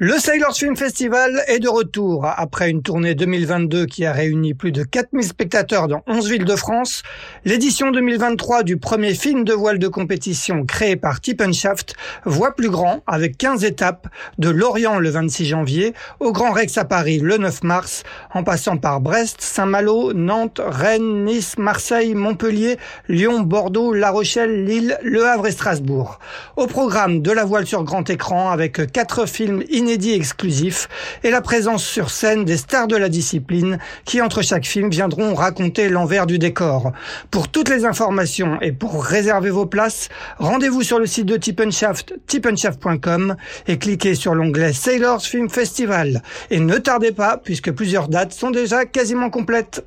Le Sailors Film Festival est de retour. Après une tournée 2022 qui a réuni plus de 4000 spectateurs dans 11 villes de France, l'édition 2023 du premier film de voile de compétition créé par Tippenshaft voit plus grand avec 15 étapes de Lorient le 26 janvier au Grand Rex à Paris le 9 mars, en passant par Brest, Saint-Malo, Nantes, Rennes, Nice, Marseille, Montpellier, Lyon, Bordeaux, La Rochelle, Lille, Le Havre et Strasbourg. Au programme de la voile sur grand écran avec quatre films inédit exclusif et la présence sur scène des stars de la discipline qui, entre chaque film, viendront raconter l'envers du décor. Pour toutes les informations et pour réserver vos places, rendez-vous sur le site de Tippenshaft, tippenshaft.com et cliquez sur l'onglet Sailors Film Festival. Et ne tardez pas, puisque plusieurs dates sont déjà quasiment complètes.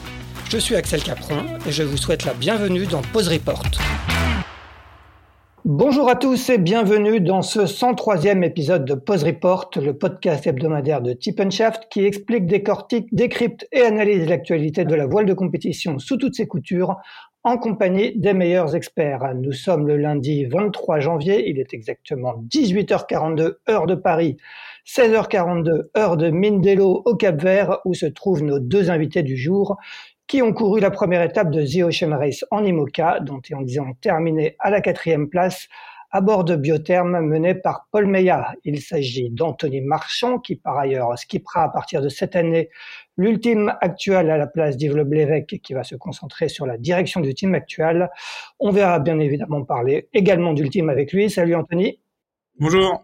Je suis Axel Capron et je vous souhaite la bienvenue dans Pause Report. Bonjour à tous et bienvenue dans ce 103e épisode de Pause Report, le podcast hebdomadaire de Tippenshaft qui explique, décortique, décrypte et analyse l'actualité de la voile de compétition sous toutes ses coutures en compagnie des meilleurs experts. Nous sommes le lundi 23 janvier, il est exactement 18h42 heure de Paris, 16h42 heure de Mindelo au Cap Vert où se trouvent nos deux invités du jour qui ont couru la première étape de The Ocean Race en IMOCA, dont ils ont terminé à la quatrième place à bord de Biotherme mené par Paul Meillat. Il s'agit d'Anthony Marchand, qui par ailleurs skippera à partir de cette année l'ultime actuel à la place d'Yves Leblévesque, qui va se concentrer sur la direction du team actuel. On verra bien évidemment parler également d'ultime avec lui. Salut Anthony. Bonjour.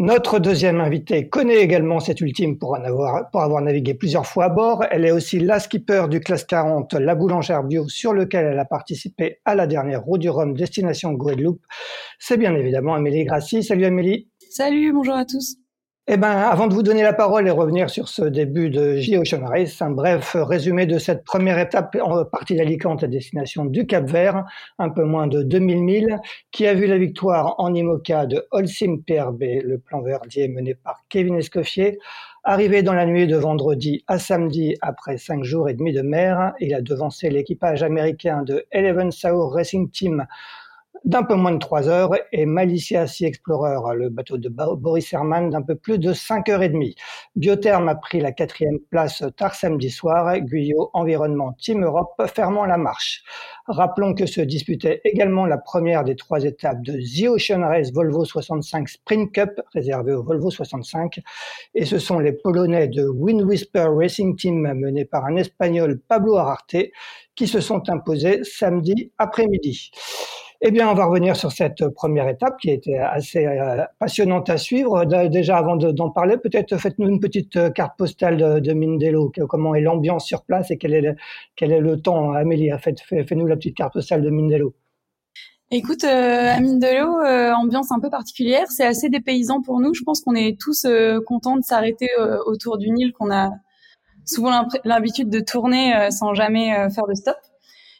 Notre deuxième invitée connaît également cette ultime pour, avoir navigué plusieurs fois à bord. Elle est aussi la skipper du classe 40, la boulangère bio, sur lequel elle a participé à la dernière roue du Rhum destination Guadeloupe. C'est bien évidemment Amélie Grassi. Salut Amélie. Salut, bonjour à tous. Eh ben, avant de vous donner la parole et revenir sur ce début de J-Ocean Race, un bref résumé de cette première étape en partie d'Alicante à destination du Cap Vert, un peu moins de 2000 milles, qui a vu la victoire en IMOCA de Holcim PRB, le plan verdier mené par Kevin Escoffier. Arrivé dans la nuit de vendredi à samedi après cinq jours et demi de mer, il a devancé l'équipage américain de Eleven Saur Racing Team d'un peu moins de 3 heures et Malicia Sea Explorer, le bateau de Boris Herman, d'un peu plus de 5 heures et demie. Biotherme a pris la quatrième place tard samedi soir, Guyot Environnement Team Europe fermant la marche. Rappelons que se disputait également la première des trois étapes de The Ocean Race Volvo 65 Sprint Cup, réservée au Volvo 65, et ce sont les Polonais de Wind Whisper Racing Team menés par un Espagnol Pablo Ararte qui se sont imposés samedi après-midi. Eh bien, on va revenir sur cette première étape qui a été assez euh, passionnante à suivre. Déjà, avant d'en parler, peut-être faites-nous une petite euh, carte postale de, Mindelo. Comment est l'ambiance sur place et quel est le, quel est le temps Amélie, faites-nous la petite carte postale de Mindelo. Écoute, euh, Mindelo, ambiance un peu particulière. C'est assez dépaysant pour nous. Je pense qu'on est tous contents de s'arrêter autour du Nil, qu'on a souvent l'habitude de tourner sans jamais faire de stop.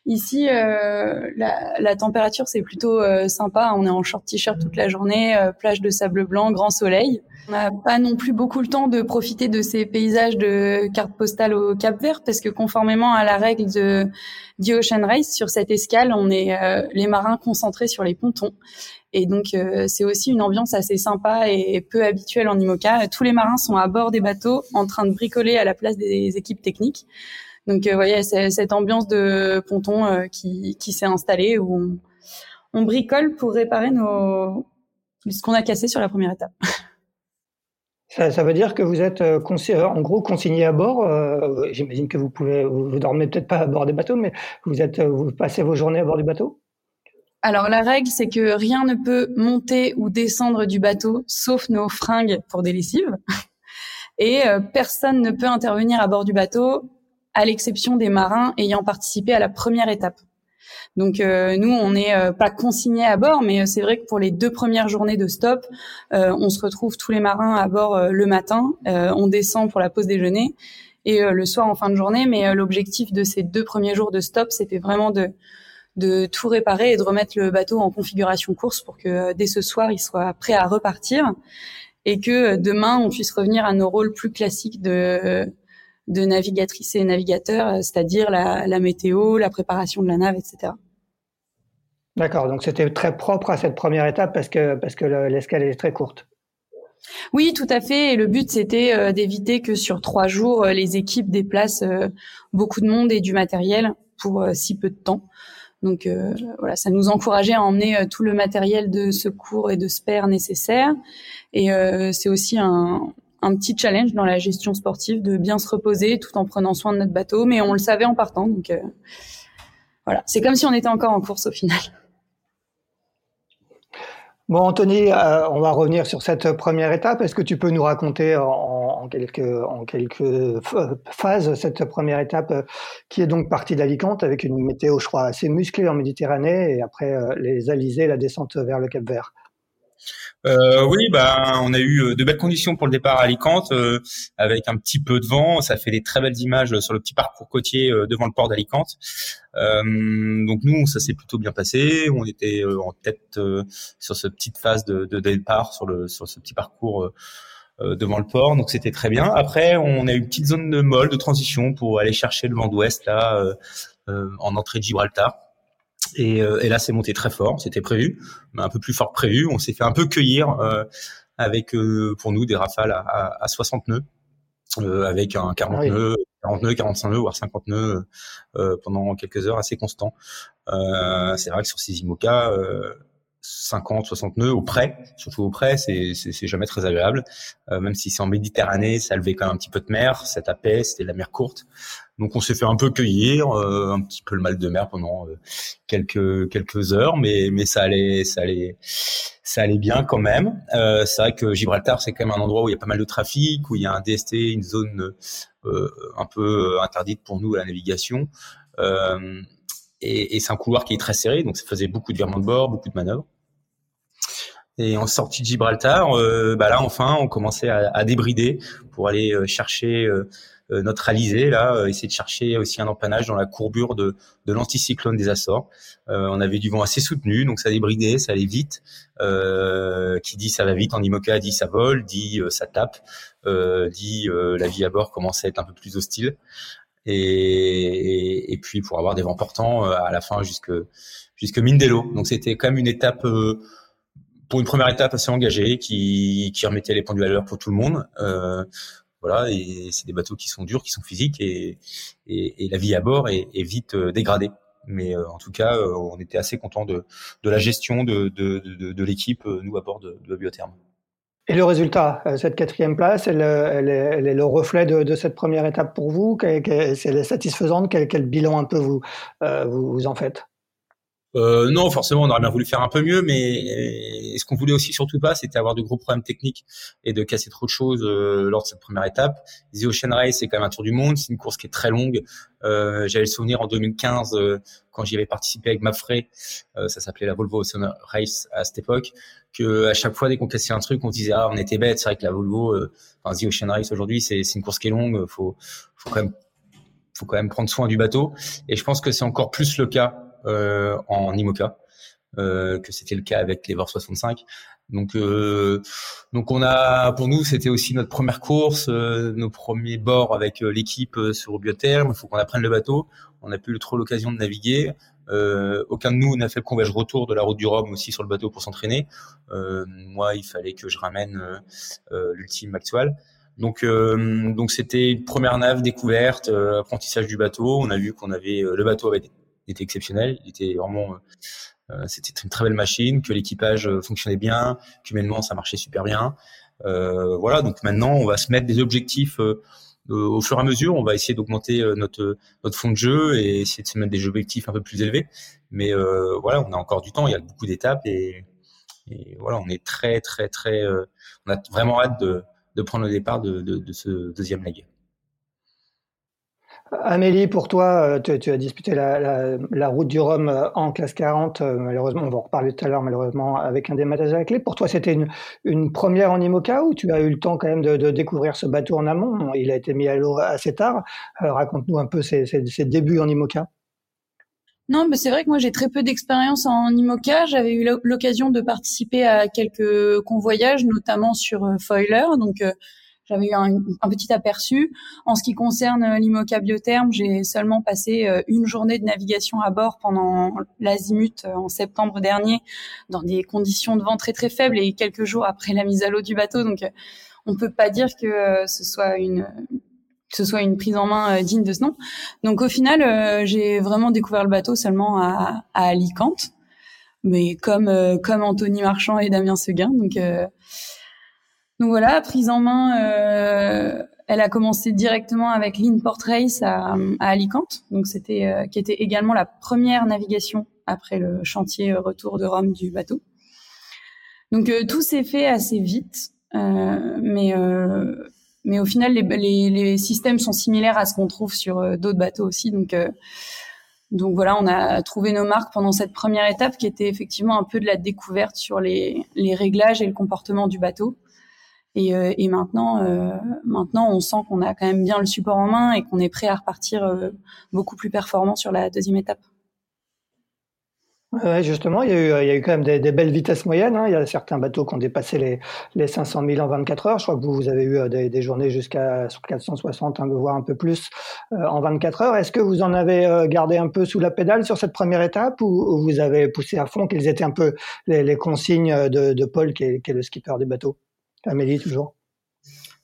Ici, euh, la, la, température c'est plutôt euh, sympa. On est en short t-shirt toute la journée, euh, plage de sable blanc, grand soleil. On n'a pas non plus beaucoup le temps de profiter de ces paysages de carte postale au Cap Vert parce que conformément à la règle de The Ocean Race, sur cette escale, on est les marins concentrés sur les pontons. Et donc, c'est aussi une ambiance assez sympa et peu habituelle en IMOCA. Tous les marins sont à bord des bateaux en train de bricoler à la place des équipes techniques. Donc, vous euh, voyez, cette ambiance de ponton euh, qui, qui s'est installée où on, on, bricole pour réparer nos, ce qu'on a cassé sur la première étape. Ça, ça, veut dire que vous êtes euh, en gros consigné à bord. J'imagine que vous pouvez, vous, dormez peut-être pas à bord des bateaux, mais vous êtes, vous passez vos journées à bord du bateau? Alors la règle, c'est que rien ne peut monter ou descendre du bateau, sauf nos fringues pour des lessives. Et personne ne peut intervenir à bord du bateau à l'exception des marins ayant participé à la première étape. Donc nous, on n'est pas consigné à bord, mais c'est vrai que pour les deux premières journées de stop, on se retrouve tous les marins à bord le matin, on descend pour la pause déjeuner et le soir en fin de journée. Mais l'objectif de ces deux premiers jours de stop, c'était vraiment de de tout réparer et de remettre le bateau en configuration course pour que dès ce soir, il soit prêt à repartir et que demain, on puisse revenir à nos rôles plus classiques de, de navigatrice et navigateur, c'est-à-dire la, la, météo, la préparation de la nave, etc. D'accord, donc c'était très propre à cette première étape parce que, parce que l'escale est très courte. Oui, tout à fait. Et le but, c'était euh, d'éviter que sur trois jours, euh, les équipes déplacent euh, beaucoup de monde et du matériel pour si peu de temps. Donc euh, voilà, ça nous encourageait à emmener euh, tout le matériel de secours et de spare nécessaire. Et euh, c'est aussi un, un petit challenge dans la gestion sportive de bien se reposer tout en prenant soin de notre bateau. Mais on le savait en partant, donc voilà, c'est comme si on était encore en course au final. Bon, Anthony, euh, on va revenir sur cette première étape. Est-ce que tu peux nous raconter en, quelques, phases cette première étape euh, qui est donc partie d'Alicante avec une météo, je crois, assez musclée en Méditerranée et après euh, les alizés, la descente vers le Cap Vert? Euh, oui, bah, on a eu euh, de belles conditions pour le départ à Alicante, euh, avec un petit peu de vent. Ça fait des très belles images sur le petit parcours côtier devant le port d'Alicante. donc nous, ça s'est plutôt bien passé. On était en tête sur cette petite phase de, de, départ sur le sur ce petit parcours. devant le port, donc c'était très bien. Après, on a eu une petite zone de molle, de transition pour aller chercher le vent d'ouest là en entrée de Gibraltar. Et, euh, et là, c'est monté très fort. C'était prévu, mais un peu plus fort que prévu. On s'est fait un peu cueillir euh, avec, euh, pour nous, des rafales à, à, à 60 nœuds, avec un 40 ah nœuds, 40 nœuds, 45 nœuds, voire 50 nœuds pendant quelques heures, assez constant. c'est vrai que sur ces IMOCA, 50, 60 nœuds au près, surtout au près, c'est, c'est, jamais très agréable. Euh, même si c'est en Méditerranée, ça levait quand même un petit peu de mer, ça tapait, c'était de la mer courte. Donc on s'est fait un peu cueillir, euh, un petit peu le mal de mer pendant euh, quelques quelques heures, mais mais ça allait ça allait ça allait bien quand même. c'est vrai que Gibraltar c'est quand même un endroit où il y a pas mal de trafic, où il y a un DST, une zone un peu interdite pour nous à la navigation. Et, et c'est un couloir qui est très serré, donc ça faisait beaucoup de virements de bord, beaucoup de manœuvres. Et en sortie de Gibraltar, euh, bah là enfin, on commençait à, à débrider pour aller euh, chercher euh, euh, notre alizé, là, essayer de chercher aussi un empannage dans la courbure de, de l'anticyclone des Açores. on avait du vent assez soutenu, donc ça débridait, ça allait vite. qui dit ça va vite en IMOCA dit ça vole, dit ça tape, dit la vie à bord commençait à être un peu plus hostile et, et, puis pour avoir des vents portants euh, à la fin jusque jusque Mindelo. Donc c'était quand même une étape euh, pour une première étape assez engagée qui, qui remettait les pendules à l'heure pour tout le monde. Euh, voilà, et c'est des bateaux qui sont durs, qui sont physiques, et, et, et la vie à bord est, est vite euh, dégradée. Mais en tout cas, on était assez content de, de la gestion de, de, de, de l'équipe, nous à bord de, de Biotherme. Et le résultat, euh, cette quatrième place, elle, elle, est, elle est, le reflet de, de, cette première étape pour vous? Elle est satisfaisante quel, quel, bilan un peu vous, euh, vous en faites? Euh, non, forcément, on aurait bien voulu faire un peu mieux, mais ce qu'on voulait aussi surtout pas, c'était avoir de gros problèmes techniques et de casser trop de choses euh, lors de cette première étape. The Ocean Race, c'est quand même un tour du monde, c'est une course qui est très longue. Euh, J'avais le souvenir en 2015, euh, quand j'y avais participé avec Mafrey, euh, ça s'appelait la Volvo Ocean Race à cette époque, que à chaque fois dès qu'on cassait un truc, on disait ah on était bête, c'est vrai que la Volvo, enfin The Ocean Race aujourd'hui, c'est une course qui est longue, faut faut quand même faut quand même prendre soin du bateau. Et je pense que c'est encore plus le cas euh, en IMOCA, euh, que c'était le cas avec les VOR 65. Donc, euh, donc on a, pour nous, c'était aussi notre première course, nos premiers bords avec l'équipe sur biotherme. Il faut qu'on apprenne le bateau. On n'a plus trop l'occasion de naviguer. Euh, aucun de nous n'a fait le convoyage retour de la route du Rhum aussi sur le bateau pour s'entraîner. Euh, moi, il fallait que je ramène euh, l'ultime Maxwell. Donc, donc c'était une première nave découverte, apprentissage du bateau. On a vu qu'on avait le bateau avait était exceptionnel. Il était vraiment, euh, euh, c'était une très belle machine, que l'équipage euh, fonctionnait bien, qu'humainement ça marchait super bien. voilà, donc maintenant on va se mettre des objectifs au fur et à mesure, on va essayer d'augmenter notre notre fond de jeu et essayer de se mettre des objectifs un peu plus élevés. Mais voilà, on a encore du temps, il y a beaucoup d'étapes et, voilà, on est très très très, on a vraiment hâte de, prendre le départ de, de, de ce deuxième leg. Amélie, pour toi, euh, tu, as disputé la, route du Rhum euh, en classe 40. Euh, malheureusement, on va en reparler tout à l'heure, malheureusement, avec un dématage à la clé. Pour toi, c'était une, première en IMOCA ou tu as eu le temps quand même de, découvrir ce bateau en amont? Il a été mis à l'eau assez tard. Raconte-nous un peu ses, débuts en IMOCA. Non, mais c'est vrai que moi j'ai très peu d'expérience en IMOCA. J'avais eu l'occasion de participer à quelques convoyages, notamment sur Foiler. J'avais eu un, petit aperçu. En ce qui concerne euh, l'IMOCA Biotherme, j'ai seulement passé euh, une journée de navigation à bord pendant l'azimut euh, en septembre dernier, dans des conditions de vent très très faibles et quelques jours après la mise à l'eau du bateau. Donc, on peut pas dire que ce soit une que ce soit une prise en main digne de ce nom. Donc au final, j'ai vraiment découvert le bateau seulement à, Alicante, mais comme comme Anthony Marchand et Damien Seguin. Donc donc voilà, prise en main, euh, elle a commencé directement avec l'Inport Race à, Alicante, donc c'était euh, qui était également la première navigation après le chantier retour de Rome du bateau. Donc euh, tout s'est fait assez vite, mais mais au final les, les, les, systèmes sont similaires à ce qu'on trouve sur d'autres bateaux aussi, donc donc voilà, on a trouvé nos marques pendant cette première étape qui était effectivement un peu de la découverte sur les, les réglages et le comportement du bateau. Et, euh, et maintenant, euh, maintenant, on sent qu'on a quand même bien le support en main et qu'on est prêt à repartir euh, beaucoup plus performant sur la deuxième étape. Ouais, justement, il y, a eu, quand même des, belles vitesses moyennes. Hein. Il y a certains bateaux qui ont dépassé les, les 500 000 en 24 heures. Je crois que vous, vous avez eu des, journées jusqu'à 460, hein, voire un peu plus en 24 heures. Est-ce que vous en avez gardé un peu sous la pédale sur cette première étape ou, vous avez poussé à fond Quelles étaient un peu les, consignes de, Paul, qui est le skipper du bateau? Amélie, toujours?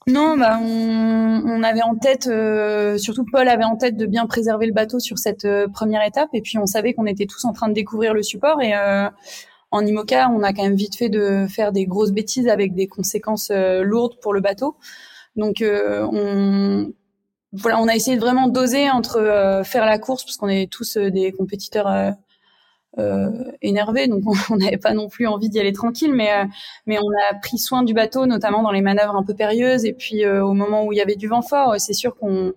Non, bah on, avait en tête, euh, surtout Paul avait en tête de bien préserver le bateau sur cette euh, première étape, et puis on savait qu'on était tous en train de découvrir le support, et euh, en IMOCA, on a quand même vite fait de faire des grosses bêtises avec des conséquences lourdes pour le bateau. Donc on, voilà, on a essayé de vraiment doser entre faire la course, parce qu'on est tous des compétiteurs euh, énervé, donc on n'avait pas non plus envie d'y aller tranquille, mais euh, mais on a pris soin du bateau, notamment dans les manœuvres un peu périlleuses, et puis euh, au moment où il y avait du vent fort, c'est sûr qu'on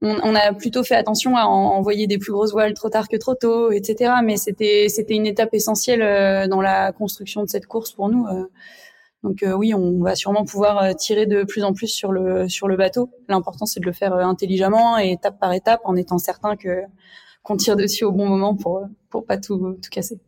on, a plutôt fait attention à envoyer des plus grosses voiles trop tard que trop tôt, etc. Mais c'était c'était une étape essentielle dans la construction de cette course pour nous. Donc oui, on va sûrement pouvoir tirer de plus en plus sur le sur le bateau. L'important c'est de le faire intelligemment et étape par étape en étant certain que qu'on tire dessus au bon moment pour pour pas tout, tout casser.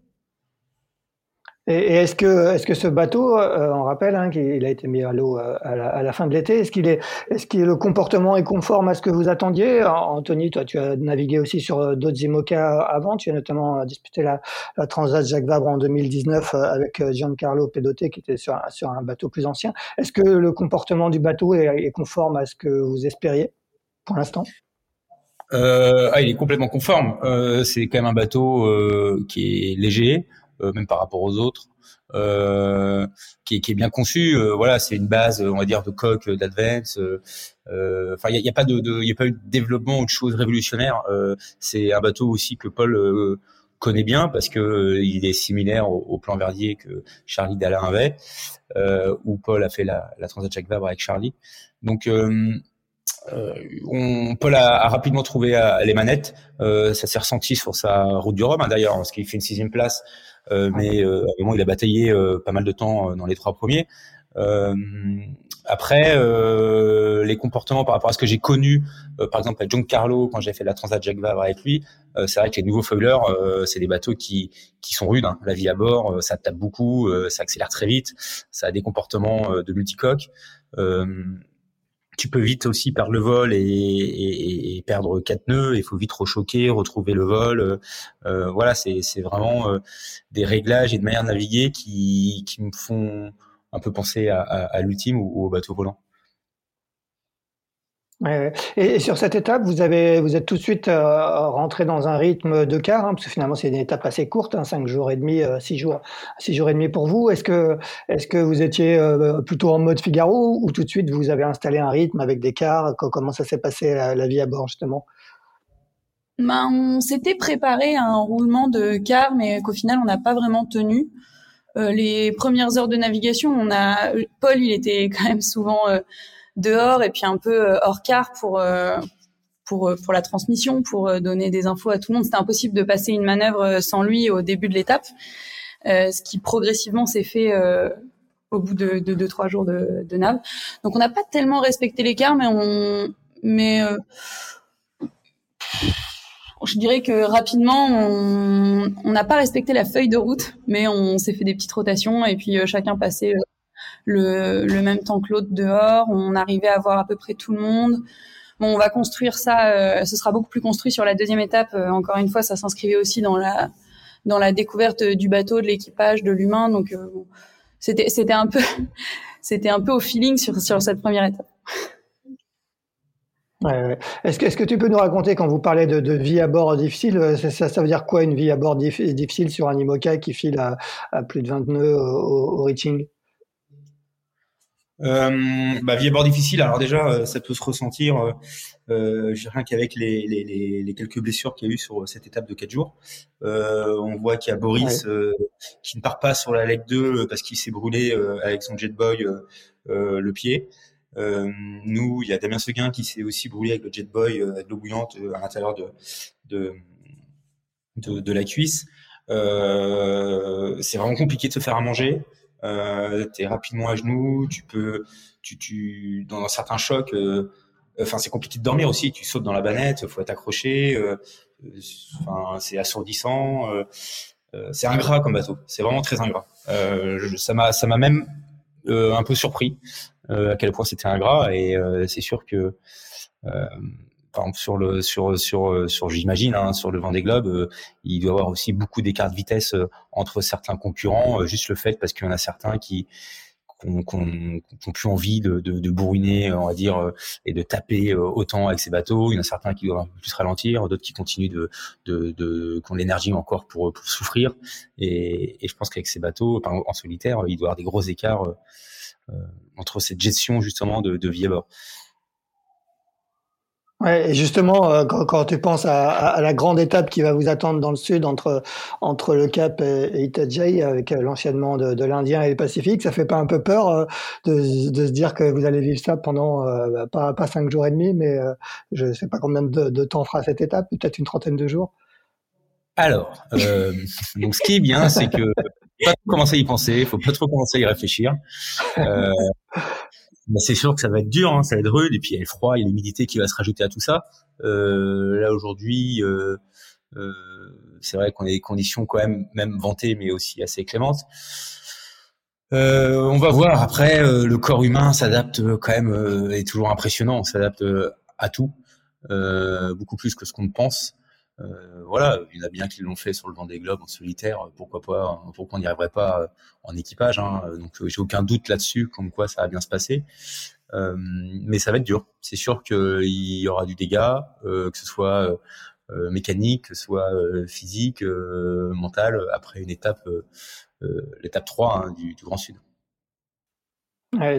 Et, est-ce que, est-ce que ce bateau, euh, on rappelle hein, qu'il a été mis à l'eau euh, à, la, fin de l'été, est-ce qu'il est, est-ce que le comportement est conforme à ce que vous attendiez? Anthony, toi, tu as navigué aussi sur euh, d'autres IMOCA avant, tu as notamment disputé la, la Transat Jacques Vabre en 2019 avec Giancarlo Pedote qui était sur, sur un bateau plus ancien. Est-ce que le comportement du bateau est conforme à ce que vous espériez pour l'instant? Euh, ah, il est complètement conforme. Euh, c'est quand même un bateau euh, qui est léger, euh, même par rapport aux autres, euh, qui, est, qui, est, bien conçu. voilà, c'est une base, on va dire, de coque d'Advance. Enfin, il n'y a, pas de, de y a pas eu de développement ou de choses révolutionnaires. c'est un bateau aussi que Paul connaît bien parce que il est similaire au, plan Verdier que Charlie Dalin avait, où Paul a fait la, la Transat Jacques Vabre avec Charlie. Donc euh, on, Paul a, rapidement trouvé euh, les manettes. Euh, ça s'est ressenti sur sa route du Rhum, hein, d'ailleurs, parce qu'il fait une sixième place. mais euh, moment, il a bataillé pas mal de temps dans les trois premiers. après, les comportements par rapport à ce que j'ai connu, par exemple John Carlo quand j'ai fait la Transat Jacques Vabre avec lui, c'est vrai que les nouveaux foilers, c'est des bateaux qui qui sont rudes. Hein. La vie à bord, ça tape beaucoup, ça accélère très vite, ça a des comportements de multicoque tu peux vite aussi perdre le vol et, perdre quatre nœuds. Il faut vite rechoquer, retrouver le vol. Euh, voilà, c'est vraiment euh, des réglages et de manière de naviguer qui, me font un peu penser à, l'ultime ou, au bateau volant. Et, sur cette étape, vous avez, vous êtes tout de suite euh, rentré dans un rythme de quart, hein, parce que finalement c'est une étape assez courte, hein, cinq jours et demi, euh, six jours, six jours et demi pour vous. Est-ce que, est-ce que vous étiez euh, plutôt en mode Figaro ou tout de suite vous avez installé un rythme avec des quarts? Comment ça s'est passé la, vie à bord justement? Ben, on s'était préparé à un roulement de quart, mais qu'au final on n'a pas vraiment tenu. les premières heures de navigation, on a Paul, il était quand même souvent dehors et puis un peu euh, hors quart pour euh, pour pour la transmission, pour donner des infos à tout le monde. C'était impossible de passer une manœuvre sans lui au début de l'étape, ce qui progressivement s'est fait au bout de, de deux trois jours de, de nav. Donc on n'a pas tellement respecté l'écart, mais on mais je dirais que rapidement, on n'a pas respecté la feuille de route, mais on s'est fait des petites rotations et puis euh, chacun passait euh, le, même temps que l'autre dehors. On arrivait à voir à peu près tout le monde. Bon, on va construire ça. Euh, ce sera beaucoup plus construit sur la deuxième étape. encore une fois, ça s'inscrivait aussi dans la dans la découverte du bateau, de l'équipage, de l'humain. Donc, c'était c'était un peu c'était un peu au feeling sur sur cette première étape. Est-ce que, est que tu peux nous raconter quand vous parlez de, vie à bord difficile, euh, ça, veut dire quoi une vie à bord difficile sur un IMOCA qui file à, plus de 20 nœuds au reaching euh, bah, vie à bord difficile. Alors déjà, euh, ça peut se ressentir, euh, euh rien qu'avec les, les, les, quelques blessures qu'il y a eu sur cette étape de 4 jours. Euh, on voit qu'il y a Boris qui ne part pas sur la leg 2 parce qu'il s'est brûlé avec son jet boy le pied. Euh, nous, il y a Damien Seguin qui s'est aussi brûlé avec le Jet Boy, euh, avec l'eau bouillante euh, à l'intérieur de, de, de, de, la cuisse. c'est vraiment compliqué de se faire à manger. Euh, tu es rapidement à genoux, tu peux, tu, tu, dans un certain choc, enfin c'est compliqué de dormir aussi. Tu sautes dans la banette, faut être accroché. Enfin c'est assourdissant. c'est ingrat comme bateau. C'est vraiment très ingrat. ça m'a, ça m'a même un peu surpris euh, à quel point c'était ingrat. Et euh, c'est sûr que euh, par exemple sur le sur sur sur j'imagine hein, sur le Vendée Globe euh, il doit y avoir aussi beaucoup d'écart de vitesse entre certains concurrents juste le fait parce qu'il y en a certains qui qu'on plus envie de, de, de, bourriner, on va dire, et de taper autant avec ces bateaux. Il y en a certains qui doivent plus ralentir, d'autres qui continuent de, de, de qui ont l'énergie encore pour, pour souffrir. Et, et je pense qu'avec ces bateaux, en solitaire, il doit y avoir des gros écarts euh, entre cette gestion justement de, de vie à bord. Ouais, et justement, euh, quand, tu penses à, la grande étape qui va vous attendre dans le sud entre entre le Cap et, Itajai, avec euh, l'enchaînement de, l'Indien et le Pacifique, ça fait pas un peu peur de, de, se dire que vous allez vivre ça pendant bah, pas pas cinq jours et demi, mais je sais pas combien de, temps fera cette étape, peut-être une trentaine de jours? Alors, euh, donc ce qui est bien, c'est que pas trop commencer à y penser, faut pas trop commencer à y réfléchir. Euh, c'est sûr que ça va être dur, hein, ça va être rude, et puis il y a le froid, il y a l'humidité qui va se rajouter à tout ça. Euh, là aujourd'hui, euh, euh, c'est vrai qu'on a des conditions quand même, même vantées, mais aussi assez clémentes. Euh, on va voir. Après, le corps humain s'adapte quand même, est toujours impressionnant. On s'adapte à tout, beaucoup plus que ce qu'on pense. Euh, voilà, il y en a bien qui l'ont fait sur le Vendée Globe en solitaire. Pourquoi pas Pourquoi on n'y arriverait pas euh, en équipage hein Donc, euh, j'ai aucun doute là-dessus, comme quoi ça va bien se passer. Euh, mais ça va être dur. C'est sûr qu'il y aura du dégât, que ce soit mécanique, que ce soit physique, mental, après une étape, l'étape 3 hein, du, du Grand Sud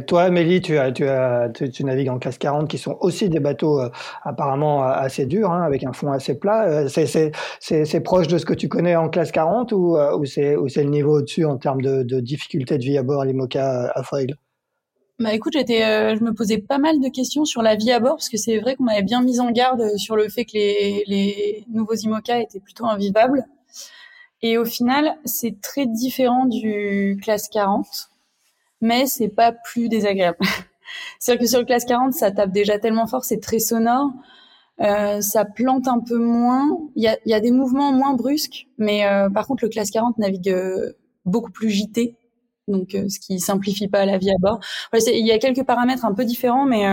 toi, Amélie, tu, navigues en classe 40, qui sont aussi des bateaux euh, apparemment euh, assez durs, hein, avec un fond assez plat. Euh, c'est proche de ce que tu connais en classe 40 ou, c'est le niveau au-dessus en termes de, difficulté de vie à bord, l'IMOCA à foil? Bah écoute, j'étais, je me posais pas mal de questions sur la vie à bord parce que c'est vrai qu'on m'avait bien mis en garde sur le fait que les, les nouveaux IMOCA étaient plutôt invivables. Et au final, c'est très différent du classe 40 mais c'est pas plus désagréable. C'est-à-dire que sur le classe 40, ça tape déjà tellement fort, c'est très sonore. Euh, ça plante un peu moins. Il y a, y a, des mouvements moins brusques, mais euh, par contre, le classe 40 navigue euh, beaucoup plus JT, donc euh, ce qui simplifie pas la vie à bord. il y a quelques paramètres un peu différents, mais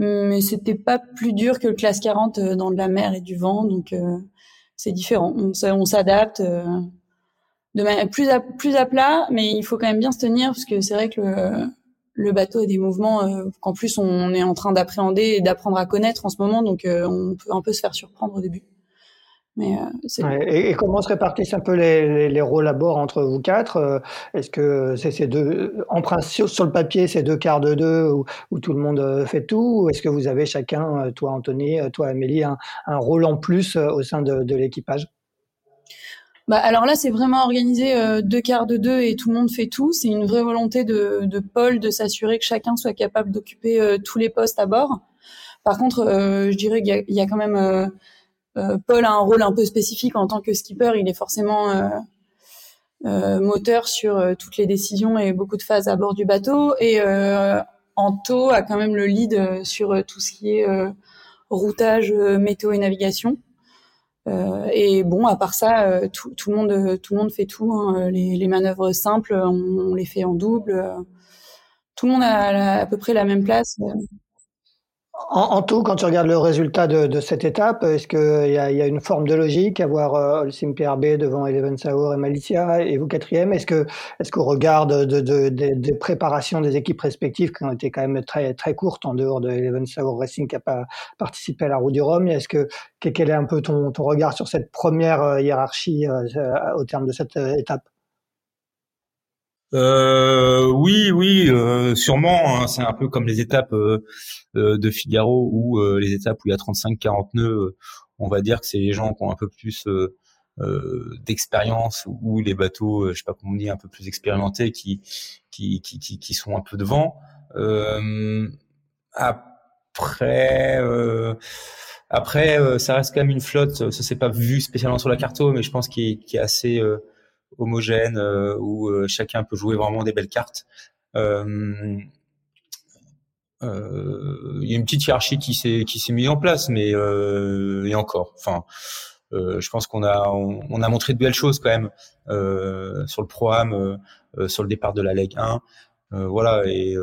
mais c'était pas plus dur que le classe 40 dans de la mer et du vent, donc c'est différent. On s'adapte de plus à plus à plat, mais il faut quand même bien se tenir parce que c'est vrai que le, bateau a des mouvements euh, qu'en plus on est en train d'appréhender et d'apprendre à connaître en ce moment, donc euh, on peut un peu se faire surprendre au début. Mais, euh, et, comment se répartissent un peu les, les, rôles à bord entre vous quatre Est-ce que c'est ces deux, en principe sur le papier, c'est deux quarts de deux où, tout le monde fait tout Ou est-ce que vous avez chacun, toi Anthony, toi Amélie, un, rôle en plus au sein de l'équipage? Bah, alors là, c'est vraiment organisé euh, deux quarts de deux et tout le monde fait tout. C'est une vraie volonté de, Paul de s'assurer que chacun soit capable d'occuper euh, tous les postes à bord. Par contre, je dirais qu'il y, y, a quand même Paul a un rôle un peu spécifique en tant que skipper. Il est forcément moteur sur toutes les décisions et beaucoup de phases à bord du bateau. Et Anto a quand même le lead sur tout ce qui est routage, météo et navigation. Euh, et bon, à part ça, euh, tout, tout, le monde, fait tout. Hein. Les, manœuvres simples, on, les fait en double. Tout le monde a à peu près la même place. En, tout, quand tu regardes le résultat de, de cette étape, est-ce qu'il y, y, a une forme de logique à voir euh, Holcim PRB devant Eleven Sauer et Malicia et vous quatrième? Est-ce que, est-ce qu'au regard de, de, de, préparations des équipes respectives qui ont été quand même très très courtes en dehors de Eleven Sauer Racing qui n'a pas participé à la roue du Rhum, est-ce que quel est un peu ton, ton regard sur cette première euh, hiérarchie euh, au terme de cette étape? Euh, oui, oui, euh, sûrement. Hein, c'est un peu comme les étapes euh, euh de Figaro ou euh, les étapes où il y a 35-40 nœuds. on va dire que c'est les gens qui ont un peu plus d'expérience ou les bateaux, je sais pas comment on dit, un peu plus expérimentés qui qui qui sont un peu devant. après. après, ça reste quand même une flotte. Ça s'est pas vu spécialement sur la carte, mais je pense qu'il est, est assez homogène euh, où euh, chacun peut jouer vraiment des belles cartes. Euh, il y a une petite hiérarchie qui s'est qui s'est mise en place, mais et encore, enfin. Euh, je pense qu'on a on, a montré de belles choses quand même euh, sur le programme, euh, sur le départ de la Ligue 1. voilà et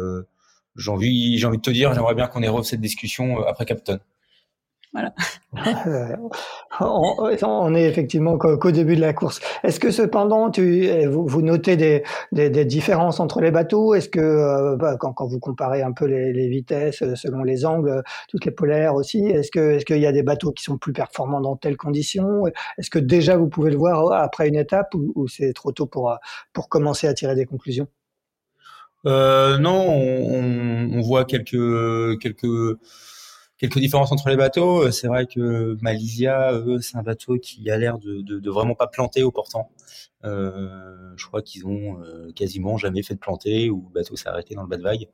j'ai envie j'ai envie de te dire, j'aimerais bien qu'on ait cette discussion après Captain. Voilà. on, est effectivement qu'au début de la course. Est-ce que cependant, tu, eh, vous, vous notez des, des, des, différences entre les bateaux? Est-ce que euh, bah, quand, quand, vous comparez un peu les, les, vitesses euh, selon les angles, toutes les polaires aussi, est-ce que est-ce qu'il y a des bateaux qui sont plus performants dans telles conditions? Est-ce que déjà vous pouvez le voir après une étape ou, ou c'est trop tôt pour pour commencer à tirer des conclusions? Euh, Non, on, on, voit quelques quelques quelques différences entre les bateaux. Euh, c'est vrai que Malaysia, c'est un bateau qui a l'air de, de, de, vraiment pas planter au portant. Euh, je crois qu'ils ont euh, quasiment jamais fait de planter ou le bateau s'est arrêté dans le bas de vague.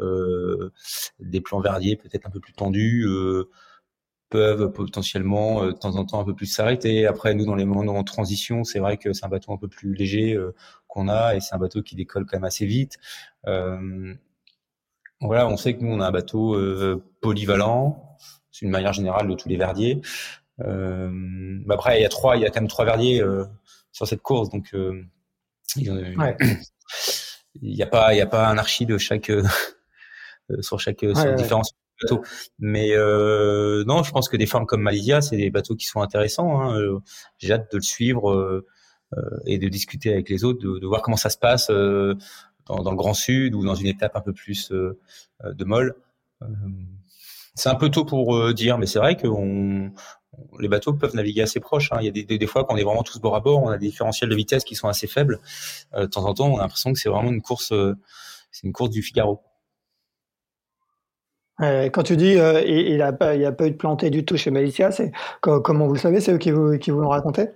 Euh, des plans verdiers peut-être un peu plus tendus euh, peuvent potentiellement de temps en temps un peu plus s'arrêter. Après, nous, dans les moments en transition, c'est vrai que c'est un bateau un peu plus léger qu'on a et c'est un bateau qui décolle quand même assez vite. Euh, voilà, on sait que nous, on a un bateau euh, polyvalent. C'est une manière générale de tous les verdiers. Euh, bah après, il y a trois, il y a quand même trois verdiers euh, sur cette course, donc euh, il n'y a pas, il y a pas un archi de chaque euh, sur chaque ouais, sur différents bateaux. Mais non, je pense que des formes comme Malaysia, c'est des bateaux qui sont intéressants. Hein. J'ai hâte de le suivre et de discuter avec les autres, de, de voir comment ça se passe dans, dans, le Grand Sud ou dans une étape un peu plus euh, euh, de molle. Euh, c'est un peu tôt pour dire, mais c'est vrai que les bateaux peuvent naviguer assez proches. Hein. Il y a des, des, des, fois quand on est vraiment tous bord à bord, on a des différentiels de vitesse qui sont assez faibles. De temps en temps, on a l'impression que c'est vraiment une course, c'est une course du Figaro. Quand tu dis euh, il, il, a a pas eu de planté du tout chez Malicia, c'est comment vous le savez, c'est eux qui vous qui vous l'ont raconté?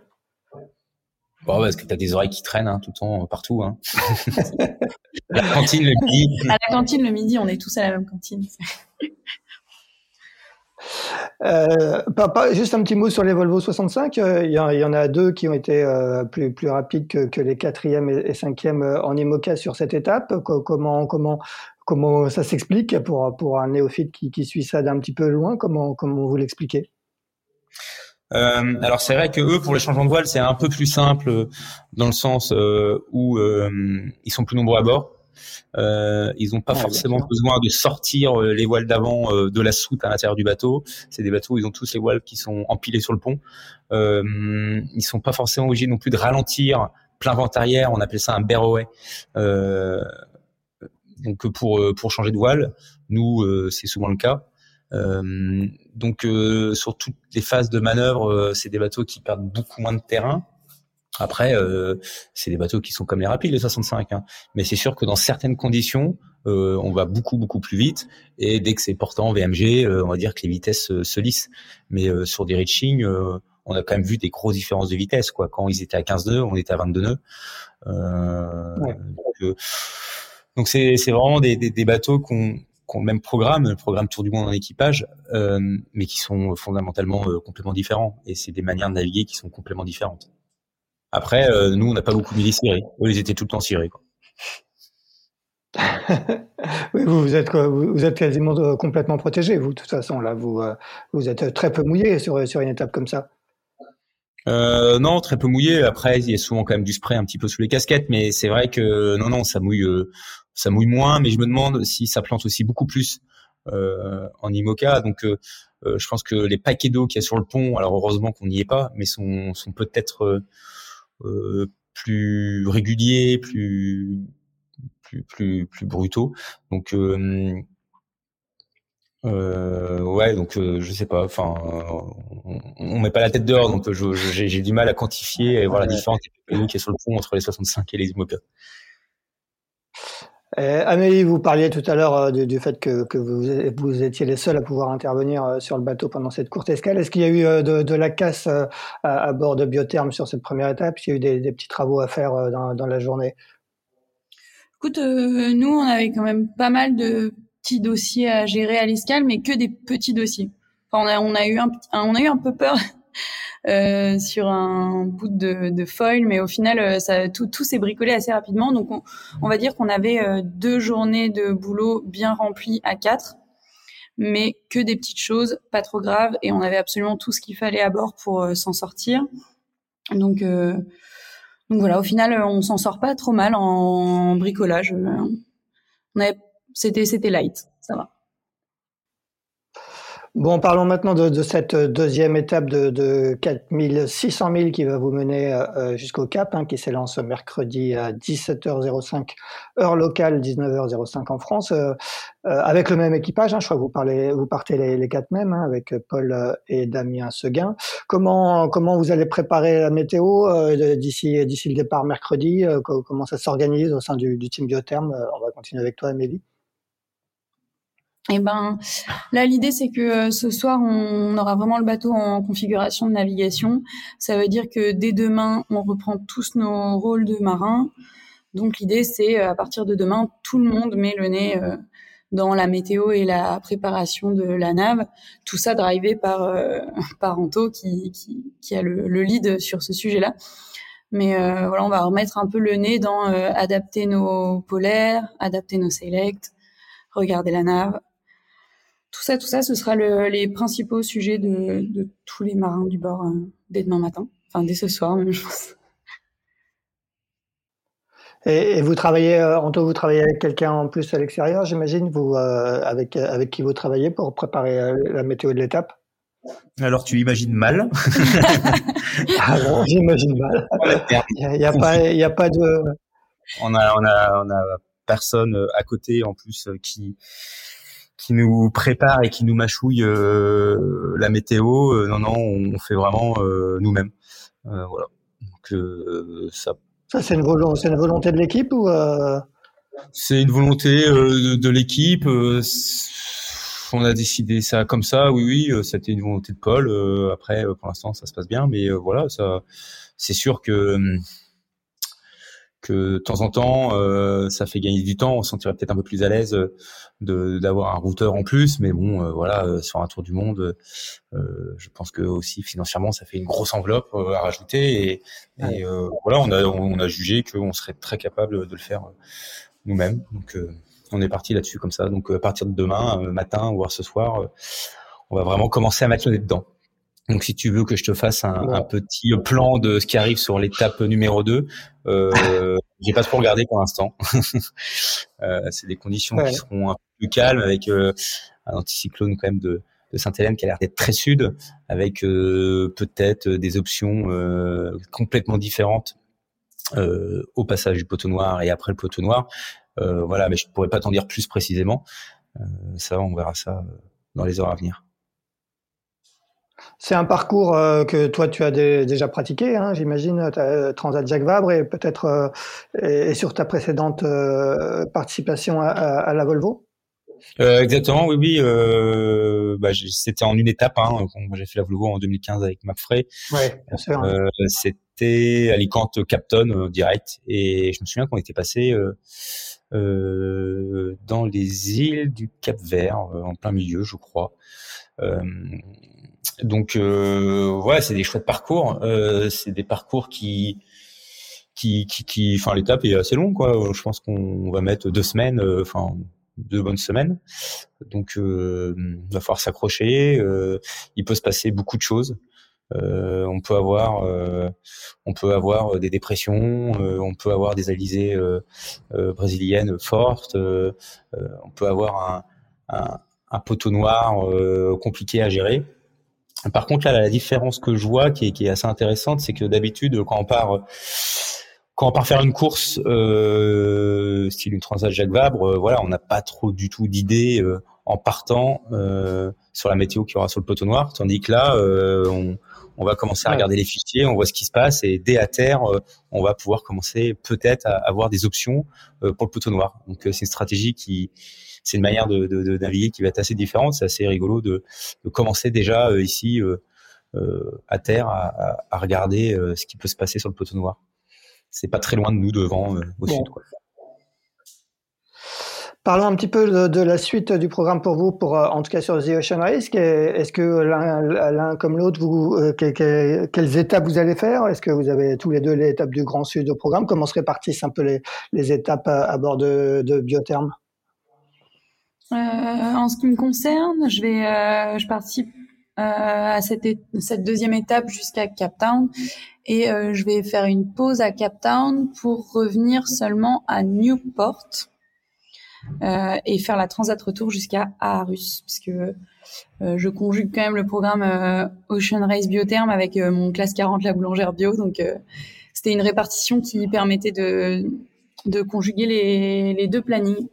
Bon, parce que tu as des oreilles qui traînent hein, tout le temps, partout. Hein. la cantine le midi. À la cantine le midi, on est tous à la même cantine. Euh, pas, pas, juste un petit mot sur les Volvo 65. Euh, il y, y, en a deux qui ont été euh, plus, plus rapides que, que les quatrième et, et cinquième euh, en IMOCA sur cette étape. comment, comment, comment ça s'explique pour, pour un néophyte qui, qui suit ça d'un petit peu loin? Comment, comment vous l'expliquez? Euh, alors c'est vrai que eux pour les changements de voile c'est un peu plus simple euh, dans le sens euh, où euh, ils sont plus nombreux à bord. Euh, ils n'ont pas forcément besoin de sortir les voiles d'avant de la soute à l'intérieur du bateau. C'est des bateaux où ils ont tous les voiles qui sont empilés sur le pont. Euh, ils sont pas forcément obligés non plus de ralentir plein vent arrière. On appelle ça un barroway. donc pour pour changer de voile, nous c'est souvent le cas. Euh, donc euh, sur toutes les phases de manœuvre, euh, c'est des bateaux qui perdent beaucoup moins de terrain. Après, c'est des bateaux qui sont comme les rapides, les 65. Hein. Mais c'est sûr que dans certaines conditions, on va beaucoup beaucoup plus vite. Et dès que c'est portant VMG, on va dire que les vitesses se lissent. Mais sur des reaching, on a quand même vu des grosses différences de vitesse. Quoi. Quand ils étaient à 15 nœuds, on était à 22 nœuds. Ouais. Donc c'est vraiment des, des, des bateaux qu'on le même programme, le programme Tour du Monde en équipage, mais qui sont fondamentalement complètement différents. Et c'est des manières de naviguer qui sont complètement différentes. Après, nous, on n'a pas beaucoup mis les séries. Eux, ils étaient tout le temps cirés. Oui, vous, vous, êtes, vous êtes quasiment complètement protégé, vous, de toute façon. Là, vous, vous êtes très peu mouillé sur, sur une étape comme ça. Euh, non, très peu mouillé. Après, il y a souvent quand même du spray un petit peu sous les casquettes, mais c'est vrai que non, non, ça mouille, euh, ça mouille moins. Mais je me demande si ça plante aussi beaucoup plus euh, en IMOCA. Donc, euh, euh, je pense que les paquets d'eau qu'il y a sur le pont, alors heureusement qu'on n'y est pas, mais sont, sont peut-être plus réguliers, plus plus plus plus brutaux. Donc euh, ouais, donc euh, je sais pas. Enfin, on, on, met pas la tête dehors, donc j'ai du mal à quantifier et voir la différence qui est sur le pont entre les 65 et les immobiliers. Euh, Amélie, vous parliez tout à l'heure euh, du, fait que, vous, vous, étiez les seuls à pouvoir intervenir euh, sur le bateau pendant cette courte escale. Est-ce qu'il y a eu de, la casse à, bord de Biotherme sur cette première étape? Est-ce qu'il y a eu des, petits travaux à faire dans, la journée? Écoute, nous, on avait quand même pas mal de petits dossiers à gérer à l'escale, mais que des petits dossiers. Enfin, on a eu un, on a eu un peu peur euh, sur un bout de, de, foil, mais au final, euh, tout, s'est bricolé assez rapidement. Donc, on, va dire qu'on avait euh, deux journées de boulot bien remplies à quatre, mais que des petites choses, pas trop graves, et on avait absolument tout ce qu'il fallait à bord pour s'en sortir. Donc, voilà, au final, on s'en sort pas trop mal en bricolage. C'était c'était light, ça va. Bon, parlons maintenant de, de, cette deuxième étape de, de 4600 000 qui va vous mener euh, jusqu'au Cap, hein, qui s'élance mercredi à 17h05 heure locale, 19h05 en France, euh, euh, avec le même équipage. Hein, je crois que vous parlez, vous partez les, les quatre mêmes, hein, avec Paul et Damien Seguin. Comment comment vous allez préparer la météo d'ici d'ici le départ mercredi Comment ça s'organise au sein du, du team Biotherme On va continuer avec toi, Amélie. Eh ben, là, l'idée, c'est que euh, ce soir, on aura vraiment le bateau en configuration de navigation. Ça veut dire que dès demain, on reprend tous nos rôles de marins. Donc, l'idée, c'est euh, à partir de demain, tout le monde met le nez euh, dans la météo et la préparation de la nave. Tout ça drivé par, par Anto qui, qui, a le, le, lead sur ce sujet-là. Mais voilà, on va remettre un peu le nez dans adapter nos polaires, adapter nos selects, regarder la nave, tout ça, tout ça, ce sera le, les principaux sujets de, de, tous les marins du bord euh, dès demain matin, enfin dès ce soir même, je pense. Et, et vous travaillez, euh, Anto, vous travaillez avec quelqu'un en plus à l'extérieur, j'imagine, vous euh, avec avec qui vous travaillez pour préparer euh, la météo de l'étape? Alors tu imagines mal. ah bon, j'imagine mal. Il n'y a, a, pas, il y a pas de. On a, on a, on a personne à côté en plus qui qui nous prépare et qui nous mâchouille euh, la météo. Euh, non, non, on fait vraiment euh, nous-mêmes. voilà. Donc ça. Ça c'est une, volonté, une volonté de l'équipe ou C'est une volonté de, de l'équipe. on a décidé ça comme ça. Oui, oui, c'était une volonté de Paul. après, pour l'instant, ça se passe bien, mais voilà, ça, c'est sûr que hum, que de temps en temps, euh, ça fait gagner du temps. On se sentirait peut-être un peu plus à l'aise euh, de d'avoir un routeur en plus, mais bon, euh, voilà, euh, sur un tour du monde, je pense que aussi financièrement, ça fait une grosse enveloppe à rajouter. Et, et voilà, on a on a jugé qu'on serait très capable de le faire nous-mêmes. Donc, on est parti là-dessus comme ça. Donc, à partir de demain matin, voire ce soir, on va vraiment commencer à mettre le nez dedans. Donc, si tu veux que je te fasse un, un, petit plan de ce qui arrive sur l'étape numéro 2, euh, j'ai pas trop regardé pour l'instant. euh, c'est des conditions qui seront un peu plus calmes avec euh, un anticyclone quand même de, de Sainte-Hélène qui a l'air d'être très sud, avec euh, peut-être des options euh, complètement différentes euh, au passage du poteau noir et après le poteau noir. voilà, mais je pourrais pas t'en dire plus précisément. ça, on verra ça dans les heures à venir. C'est un parcours euh, que toi tu as déjà pratiqué, hein, j'imagine, euh, Transat Jacques Vabre et peut-être euh, et, sur ta précédente participation à, à, la Volvo? euh, exactement, oui, oui. Euh, bah, c'était en une étape. Hein, j'ai fait la Volvo en 2015 avec McFrey. Ouais. Euh, c'était Alicante Capton euh, direct, et je me souviens qu'on était passé euh, dans les îles du Cap Vert, en plein milieu, je crois. Donc voilà, c'est des chouettes parcours. c'est des parcours qui qui, qui, qui, enfin, l'étape est assez longue, quoi. Je pense qu'on va mettre deux semaines, enfin, deux bonnes semaines. Donc, euh, il va falloir s'accrocher. Euh, il peut se passer beaucoup de choses. Euh, on peut avoir, euh, on peut avoir des dépressions, euh, on peut avoir des alizés brésiliennes fortes, on peut avoir un, un, un poteau noir compliqué à gérer. Par contre, là, la différence que je vois, qui est, qui est assez intéressante, c'est que d'habitude, quand on part quand on part faire une course euh, style une Transat Jacques Vabre, euh, voilà, on n'a pas trop du tout d'idées euh, en partant euh, sur la météo qu'il y aura sur le poteau noir, tandis que là, on, on, va commencer à regarder les fichiers, on voit ce qui se passe et dès à terre, on va pouvoir commencer peut-être à avoir des options pour le poteau noir. Donc c'est une stratégie qui c'est une manière de, de, de, naviguer qui va être assez différente. C'est assez rigolo de, de commencer déjà ici à terre à, à regarder ce qui peut se passer sur le poteau noir c'est pas très loin de nous devant euh, au sud. Parlons un petit peu de, la suite du programme pour vous, pour euh, en tout cas sur The Ocean Race. Est-ce que l'un comme l'autre, vous, euh, quelles étapes vous allez faire? Est-ce que vous avez tous les deux les étapes du Grand Sud au programme? Comment se répartissent un peu les, les étapes à, bord de, de Biotherme En ce qui me concerne, je vais, je participe à cette, cette deuxième étape jusqu'à Cape Town et euh, je vais faire une pause à Cape Town pour revenir seulement à Newport euh, et faire la transat retour jusqu'à Aarhus parce que euh, je conjugue quand même le programme euh, Ocean Race Biotherm avec euh, mon classe 40 la boulangère bio donc c'était une répartition qui permettait de de conjuguer les, les deux plannings.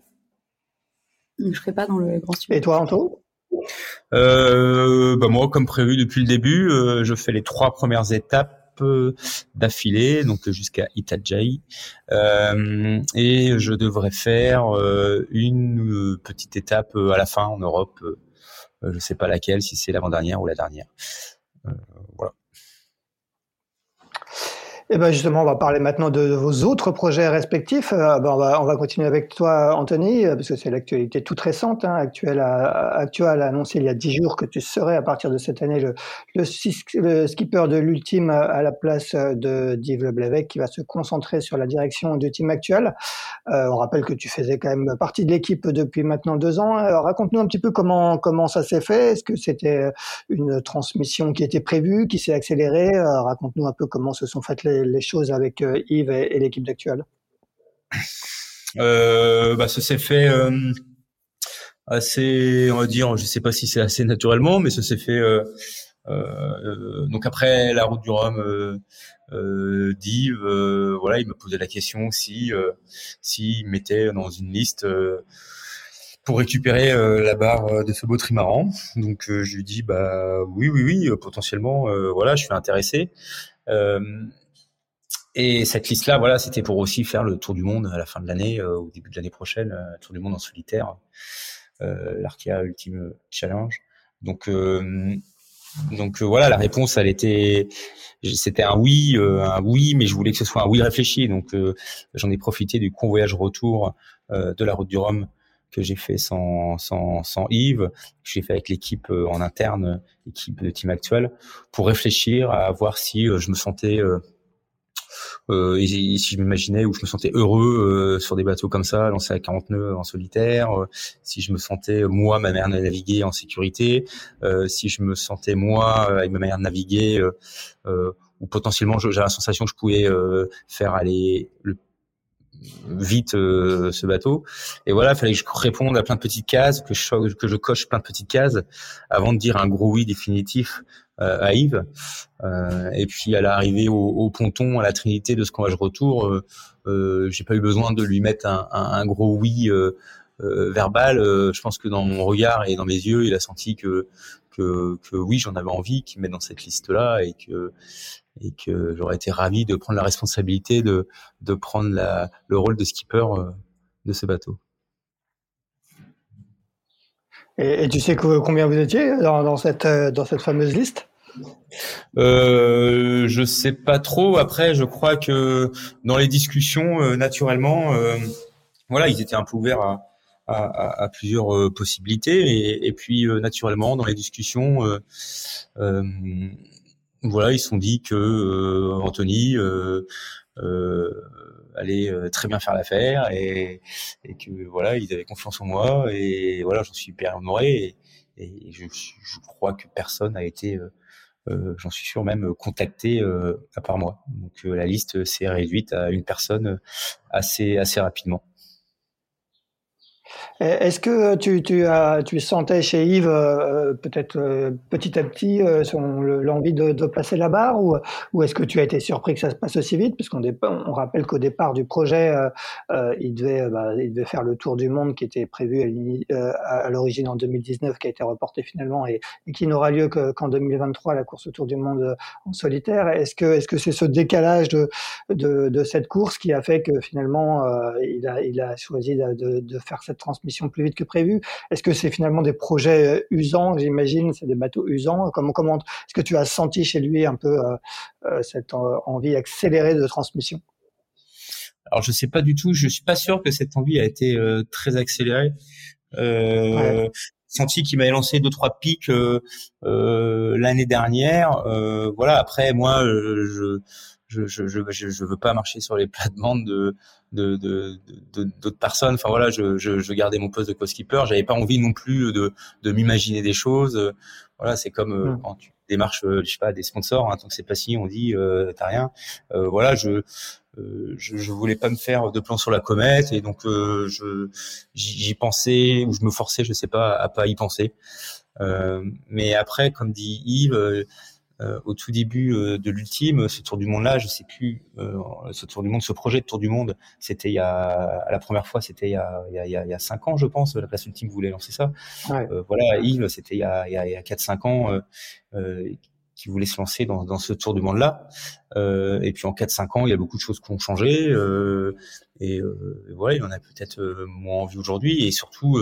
Donc je serai pas dans le grand sud. Et toi Anto? Euh, bah moi, comme prévu depuis le début, je fais les trois premières étapes d'affilée, donc jusqu'à Itajai. Euh, et je devrais faire euh, une petite étape à la fin en Europe. je ne sais pas laquelle, si c'est l'avant-dernière ou la dernière. voilà. Et eh ben justement, on va parler maintenant de, vos autres projets respectifs. Euh, ben on, va, on va continuer avec toi, Anthony, euh, parce que c'est l'actualité toute récente. Hein, actuelle, a, actuelle a annoncé il y a dix jours que tu serais à partir de cette année le, le, skipper de l'ultime à la place de Div Leblevec, qui va se concentrer sur la direction du team actuel. Euh, on rappelle que tu faisais quand même partie de l'équipe depuis maintenant deux ans. Raconte-nous un petit peu comment comment ça s'est fait. Est-ce que c'était une transmission qui était prévue, qui s'est accélérée? Raconte-nous un peu comment se sont faites les les, choses avec euh, Yves et, l'équipe d'actuelle euh, bah, Ça s'est fait euh, assez, on va dire, je sais pas si c'est assez naturellement, mais ça s'est fait. donc après la route du Rhum, euh, Div, voilà, il me posait la question si s'il mettait dans une liste pour récupérer la barre de ce beau trimaran. Donc je lui dis bah oui oui oui potentiellement voilà je suis intéressé. Et cette liste-là, voilà, c'était pour aussi faire le tour du monde à la fin de l'année, euh, au début de l'année prochaine, euh, tour du monde en solitaire, euh, l'Arkea Ultime Challenge. Donc, euh, donc voilà, la réponse, elle était, c'était un oui, un oui, mais je voulais que ce soit un oui réfléchi. Donc, j'en ai profité du convoyage retour de la route du Rhum que j'ai fait sans, sans, sans Yves, que j'ai fait avec l'équipe en interne, l'équipe de team actuel, pour réfléchir à voir si je me sentais euh, et, si je m'imaginais où je me sentais heureux euh, sur des bateaux comme ça, lancés à 40 nœuds en solitaire, euh, si je me sentais moi ma de naviguer en sécurité, si je me sentais moi avec ma manière de naviguer ou potentiellement j'ai la sensation que je pouvais faire aller le vite ce bateau. Et voilà, il fallait que je réponde à plein de petites cases, que je, que je coche plein de petites cases avant de dire un gros oui définitif euh, à Yves. Euh, et puis à l'arrivée au, au, ponton, à la Trinité de ce je retour, euh, euh, j'ai pas eu besoin de lui mettre un, un, un gros oui euh, verbal. je pense que dans mon regard et dans mes yeux, il a senti que que, que oui, j'en avais envie qu'il mette dans cette liste-là et que et que j'aurais été ravi de prendre la responsabilité de de prendre la, le rôle de skipper de ce bateau. Et, tu sais combien vous étiez dans, cette, dans cette fameuse liste? Euh, Je sais pas trop. Après, je crois que dans les discussions, euh, naturellement, euh, voilà, ils étaient un peu ouverts à, à, à plusieurs euh, possibilités. Et, puis, naturellement, dans les discussions, voilà, ils se sont dit que Anthony allait très bien faire l'affaire et, et, que voilà, ils avaient confiance en moi et voilà, j'en suis hyper honoré et, je, je, crois que personne n'a été euh, j'en suis sûr même contacté euh, à part moi. Donc euh, la liste s'est réduite à une personne assez assez rapidement. Est-ce que tu, as, tu sentais chez Yves, euh, peut-être euh, petit à petit, euh, l'envie de, passer la barre ou, est-ce que tu as été surpris que ça se passe aussi vite? Parce qu'on on rappelle qu'au départ du projet, il, devait, bah, il devait faire le tour du monde qui était prévu à l'origine en 2019, qui a été reporté finalement et, qui n'aura lieu qu'en 2023, la course au tour du monde en solitaire. Est-ce que c'est -ce ce décalage de, de, de, cette course qui a fait que finalement, il, a, il a choisi de, de faire cette transmission plus vite que prévu Est-ce que c'est finalement des projets euh, usants, j'imagine, c'est des bateaux usants Comment, comment est-ce que tu as senti chez lui un peu euh, euh, cette envie accélérée de transmission? Alors je sais pas du tout, je suis pas sûr que cette envie a été très accélérée. Euh, senti qu'il m'avait lancé deux trois pics l'année dernière. voilà. Après, moi, je je, je, je, je, veux pas marcher sur les plates-bandes de de d'autres de, personnes. Enfin voilà, je, je, je, gardais mon poste de co-skipper. J'avais pas envie non plus de, de m'imaginer des choses. Voilà, c'est comme euh, quand tu démarches, euh, je sais pas, des sponsors. Hein, tant que c'est pas signé, on dit euh, t'as rien. Euh, voilà, je, je, je voulais pas me faire de plan sur la comète et donc je j'y pensais ou je me forçais, je sais pas, à pas y penser. mais après, comme dit Yves euh, au tout début euh, de l'ultime, ce tour du monde là, je sais plus, euh, ce tour du monde, ce projet de tour du monde, c'était il y a, la première fois, c'était il y a, il y a, il y a cinq ans, je pense, la place ultime voulait lancer ça. Ouais. voilà, Yves, c'était il y a, il y a, il y a 4-5 ans, qui voulait se lancer dans, dans ce tour du monde là. et puis en 4-5 ans, il y a beaucoup de choses qui ont changé. et voilà, il en a peut-être moins envie aujourd'hui. Et surtout,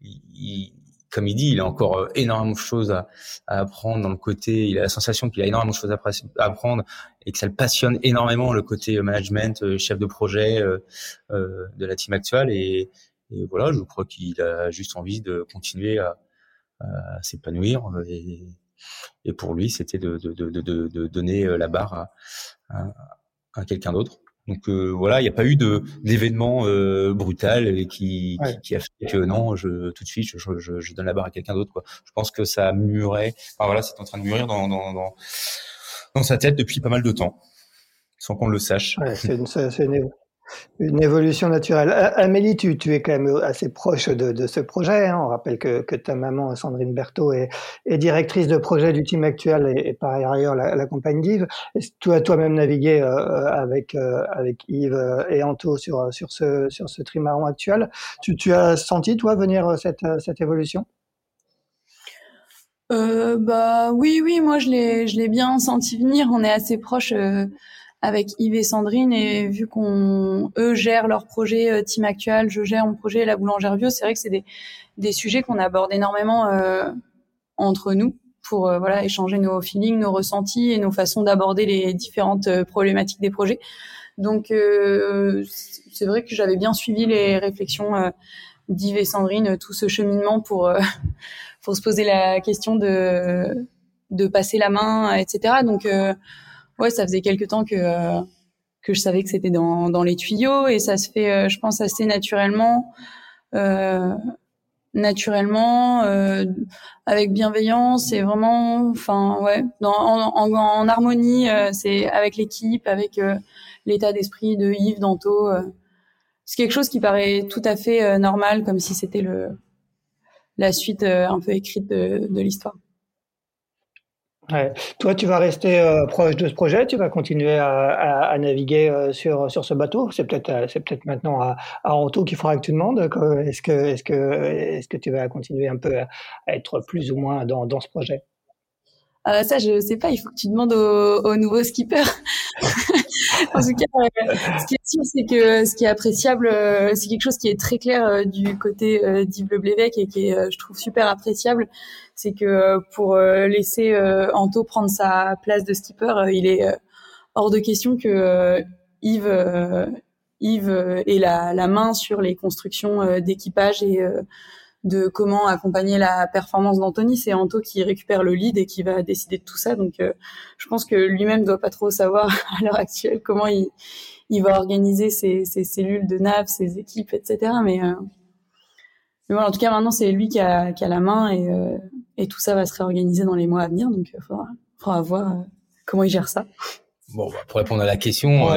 il, comme il dit, il a encore euh, énormément de choses à, apprendre dans le côté. Il a la sensation qu'il a énormément de choses à, apprendre et que ça le passionne énormément le côté euh, management, euh, chef de projet de la team actuelle. Et, voilà, je crois qu'il a juste envie de continuer à, s'épanouir. Et, pour lui, c'était de, de, donner la barre à quelqu'un d'autre. Donc euh, voilà, il n'y a pas eu de d'événement euh, brutal qui, qui, a fait que non, je tout de suite je, je, je donne la barre à quelqu'un d'autre. Quoi. Je pense que ça murait. Enfin voilà, c'est en train de mûrir dans, dans, dans, dans sa tête depuis pas mal de temps, sans qu'on le sache. Ouais, c'est une, une, une évolution naturelle. Amélie, tu, es quand même assez proche de, ce projet. Hein. On rappelle que, ta maman, Sandrine Berthaud, est, directrice de projet du team actuel et, par ailleurs la, la compagne d'Yves. Tu as toi-même navigué euh, avec, euh, avec Yves euh, et Anto sur, sur, ce, sur ce trimaran actuel? Tu, as senti, toi, venir cette, cette évolution? Euh, bah oui oui moi je l'ai je l'ai bien senti venir on est assez proche avec Yves et Sandrine et vu qu'on eux gèrent leur projet euh, Team Actual, je gère mon projet La Boulangère Bio, c'est vrai que c'est des, des sujets qu'on aborde énormément euh, entre nous pour euh, voilà échanger nos feelings, nos ressentis et nos façons d'aborder les différentes euh, problématiques des projets. Donc c'est vrai que j'avais bien suivi les réflexions d'Yves et Sandrine, tout ce cheminement pour pour se poser la question de de passer la main, etc. Donc ouais, ça faisait quelque temps que euh, que je savais que c'était dans, dans les tuyaux et ça se fait, euh, je pense, assez naturellement, euh, naturellement, euh, avec bienveillance et vraiment, enfin ouais, dans, en, en, en harmonie, c'est avec l'équipe, avec l'état d'esprit de Yves Danto. c'est quelque chose qui paraît tout à fait normal, comme si c'était le la suite un peu écrite de, de l'histoire. Ouais. Toi, tu vas rester euh, proche de ce projet, tu vas continuer à, à, naviguer euh, sur, sur ce bateau. C'est peut-être euh, c'est peut-être maintenant à, à Anto qu'il faudra que tu demandes. Est-ce que est-ce que est-ce que tu vas continuer un peu à, être plus ou moins dans, dans ce projet? Ça, je sais pas. Il faut que tu demandes au, au nouveau skipper. en tout cas, ce qui est sûr, c'est que ce qui est appréciable, c'est quelque chose qui est très clair du côté d'Yves et qui est, je trouve, super appréciable. C'est que pour laisser Anto prendre sa place de skipper, il est hors de question que Yves Yves ait la, la, main sur les constructions d'équipage et de comment accompagner la performance d'Anthony. C'est Anto qui récupère le lead et qui va décider de tout ça. Donc, euh, je pense que lui-même doit pas trop savoir à l'heure actuelle comment il, il va organiser ses, ses, cellules de nav, ses équipes, etc. Mais, euh, mais en tout cas, maintenant, c'est lui qui a, qui a la main et, euh, et tout ça va se réorganiser dans les mois à venir. Donc, il faudra, faudra voir comment il gère ça. Bon, bah, pour répondre à la question,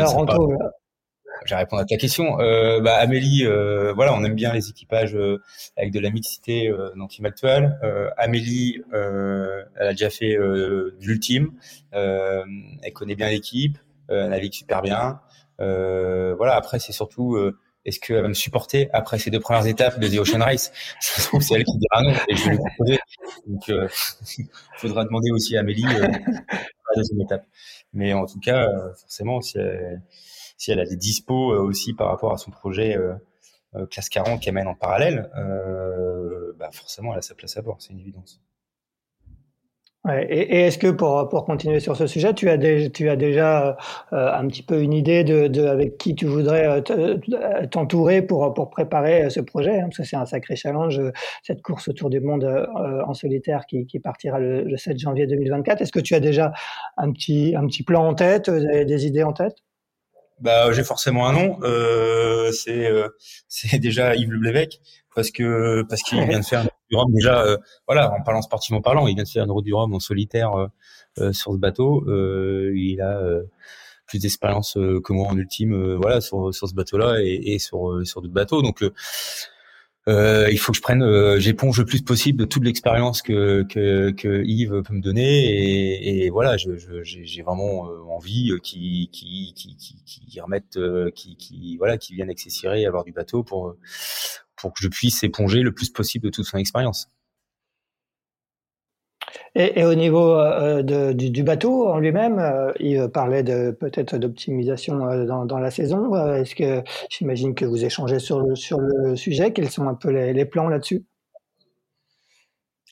je vais répondre à ta question. Euh, bah, Amélie, euh, voilà, on aime bien les équipages euh, avec de la mixité euh, dans Team Actual. Euh, Amélie, elle a déjà fait l'ultime. elle connaît bien l'équipe. elle navigue super bien. voilà. Après, c'est surtout est-ce qu'elle va me supporter après ces deux premières étapes de The Ocean Race? Se trouve, c'est elle qui dira non et je vais lui proposer. Donc, il faudra demander aussi à Amélie euh, la deuxième étape. Mais en tout cas, forcément, si si elle a des dispos euh, aussi par rapport à son projet euh, euh, classe 40 qu'elle mène en parallèle, bah forcément elle a sa place à bord, c'est une évidence. Ouais, et, est-ce que pour, pour continuer sur ce sujet, tu as, tu as déjà un petit peu une idée de, avec qui tu voudrais t'entourer pour, pour préparer ce projet hein, Parce que c'est un sacré challenge, cette course autour du monde en solitaire qui, qui partira le, le 7 janvier 2024. Est-ce que tu as déjà un petit, un petit plan en tête, des idées en tête? Bah, j'ai forcément un nom. Euh, c'est euh, c'est déjà Yves Leblevec parce que parce qu'il vient de faire une route du Rhum déjà. Euh, voilà, en parlant sportivement parlant, il vient de faire une route du Rhum en solitaire euh, sur ce bateau. il a plus d'expérience que moi en ultime, voilà, sur sur ce bateau-là et, et sur sur d'autres bateaux. Donc euh, il faut que je prenne, euh, j'éponge le plus possible de toute l'expérience que, que, que Yves peut me donner et, et voilà, j'ai je, vraiment euh, envie qui qui qui qui, qui remettent, voilà, qui viennent accessirer avoir du bateau pour pour que je puisse éponger le plus possible de toute son expérience. Et, au niveau euh, de, du, bateau en lui-même, euh, il parlait peut-être d'optimisation euh, dans, la saison. Est-ce que j'imagine que vous échangez sur le, sujet Quels sont un peu les, plans là-dessus?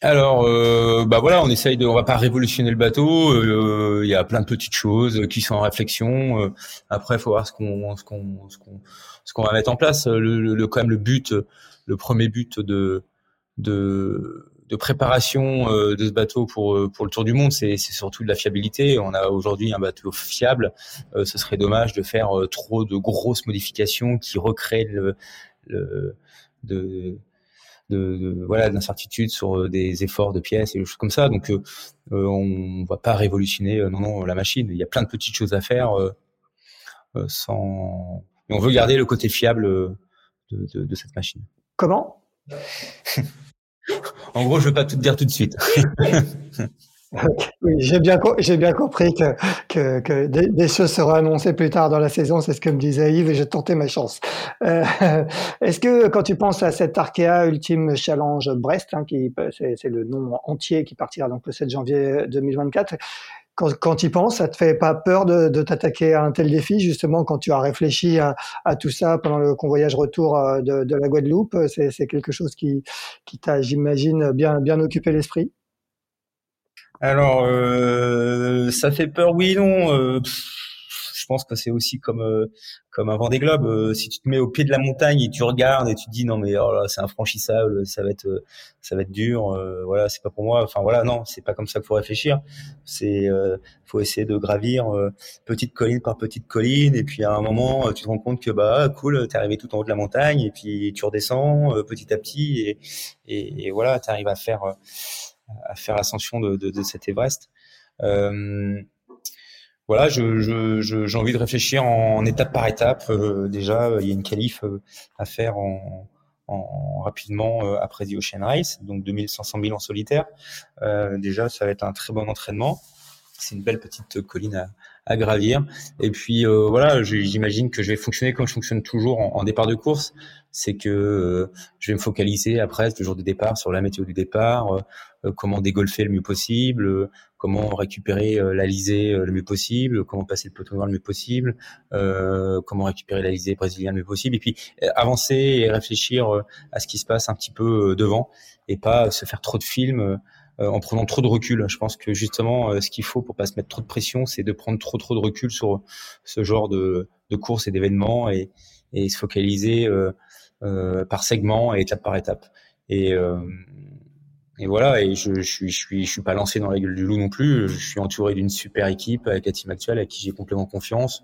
Alors, euh, bah voilà, on essaye de, on va pas révolutionner le bateau. Il y a plein de petites choses qui sont en réflexion. après, faut voir ce qu'on, ce qu'on, ce qu'on, ce qu'on va mettre en place. Le, le, quand même, le but, le premier but de, de de préparation euh, de ce bateau pour euh, pour le tour du monde, c'est surtout de la fiabilité. On a aujourd'hui un bateau fiable. Euh, ce serait dommage de faire trop de grosses modifications qui recréent le, le de, de, voilà d'incertitude sur des efforts de pièces et des choses comme ça. Donc on va pas révolutionner non non la machine. Il y a plein de petites choses à faire sans. Et on veut garder le côté fiable de cette machine. Comment? En gros, je veux pas tout dire tout de suite. oui, j'ai bien, j'ai bien compris que, que, que des, choses seront annoncées plus tard dans la saison. C'est ce que me disait Yves et j'ai tenté ma chance. Euh, est-ce que quand tu penses à cet Arkea Ultime Challenge Brest, hein, qui c'est, c'est le nom entier qui partira donc le 7 janvier 2024, quand, quand tu y penses, ça te fait pas peur de, de t'attaquer à un tel défi, justement, quand tu as réfléchi à, à tout ça pendant le convoyage retour euh, de, de la Guadeloupe C'est, quelque chose qui, qui t'a, j'imagine, bien, bien occupé l'esprit? Alors, euh, ça fait peur, oui, non. Euh, pense que c'est aussi comme euh, comme un Vendée Globe. Euh, si tu te mets au pied de la montagne et tu regardes et tu te dis non mais oh là c'est infranchissable, ça va être euh, ça va être dur, voilà c'est pas pour moi. Enfin voilà non c'est pas comme ça qu'il faut réfléchir. C'est faut essayer de gravir petite colline par petite colline et puis à un moment tu te rends compte que bah cool t'es arrivé tout en haut de la montagne et puis tu redescends petit à petit et et, et voilà t'arrives à faire à faire l'ascension de, cet Everest. Euh, voilà, je, je, j'ai envie de réfléchir en, étape par étape. Euh, déjà, il y a une qualif euh, à faire en, en rapidement euh, après The Ocean Race, donc 2500 000 en solitaire. déjà, ça va être un très bon entraînement. C'est une belle petite colline à, à gravir. Et puis voilà, j'imagine que je vais fonctionner comme je fonctionne toujours en, départ de course, c'est que je vais me focaliser après le jour du départ sur la météo du départ, comment dégolfer le mieux possible, comment récupérer la lisée le mieux possible, comment passer le peloton noir le mieux possible, comment récupérer la lisée brésilienne le mieux possible, et puis avancer et réfléchir à ce qui se passe un petit peu devant et pas se faire trop de films euh, en prenant trop de recul. Je pense que justement, euh, ce qu'il faut pour pas se mettre trop de pression, c'est de prendre trop trop de recul sur ce genre de, courses et d'événements et, se focaliser euh, par segment et étape par étape. Et, voilà, et je, suis, pas lancé dans la gueule du loup non plus. Je suis entouré d'une super équipe avec la team actuelle, à qui j'ai complètement confiance.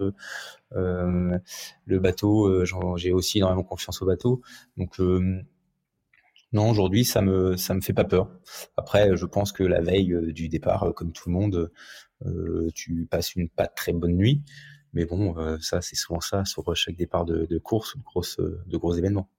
Euh, le bateau, j'ai aussi énormément confiance au bateau. Euh, non, aujourd'hui, ça me ça me fait pas peur. Après, je pense que la veille euh, du départ, euh, comme tout le monde, euh, tu passes une pas très bonne nuit. Mais bon, ça, c'est souvent ça sur chaque départ de, de course ou de gros, de gros événements.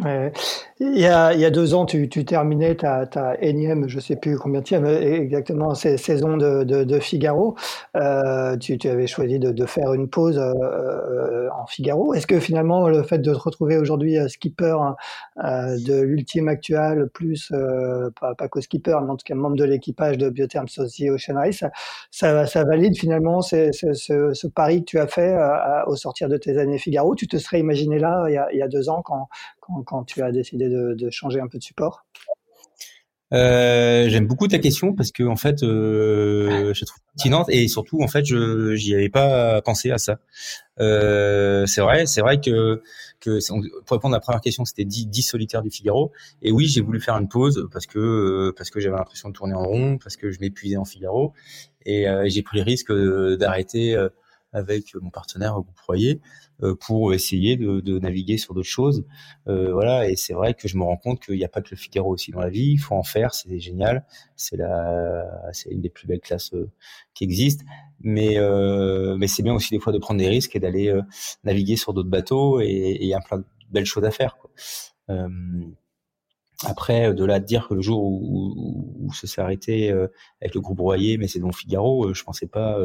Il, y a, il y a deux ans, tu, tu terminais ta, ta énième, je sais plus combien tu exactement, saison de, de, de Figaro. Euh, tu, tu, avais choisi de, de, faire une pause euh, euh, en Figaro. Est-ce que finalement, le fait de te retrouver aujourd'hui euh, skipper euh, de l'ultime actual, plus, euh, pas, pas skipper, mais en tout cas membre de l'équipage de Biotherm Society Ocean Race, ça, ça, valide finalement ce, ce, ce, pari que tu as fait au sortir de tes années Figaro? Tu te serais imaginé là, il y a, il y a deux ans, quand quand, tu as décidé de, changer un peu de support? Euh, J'aime beaucoup ta question parce que en fait, euh, je trouve pertinente et surtout en fait, je j'y avais pas pensé à ça. Euh, c'est vrai, c'est vrai que pour répondre à la première question, c'était 10, 10 solitaires du Figaro. Et oui, j'ai voulu faire une pause parce que parce que j'avais l'impression de tourner en rond, parce que je m'épuisais en Figaro. Et j'ai pris le risque d'arrêter avec mon partenaire groupe Royer euh, pour essayer de, de naviguer sur d'autres choses. Euh, voilà, et c'est vrai que je me rends compte qu'il n'y a pas que le Figaro aussi dans la vie. Il faut en faire, c'est génial. C'est la, c'est une des plus belles classes euh, qui existent. Mais euh, mais c'est bien aussi des fois de prendre des risques et d'aller euh, naviguer sur d'autres bateaux et il y a plein de belles choses à faire. Quoi. Euh, après, de là de dire que le jour où, où, ça s'est arrêté avec le groupe Royer, mais c'est Figaro, je pensais pas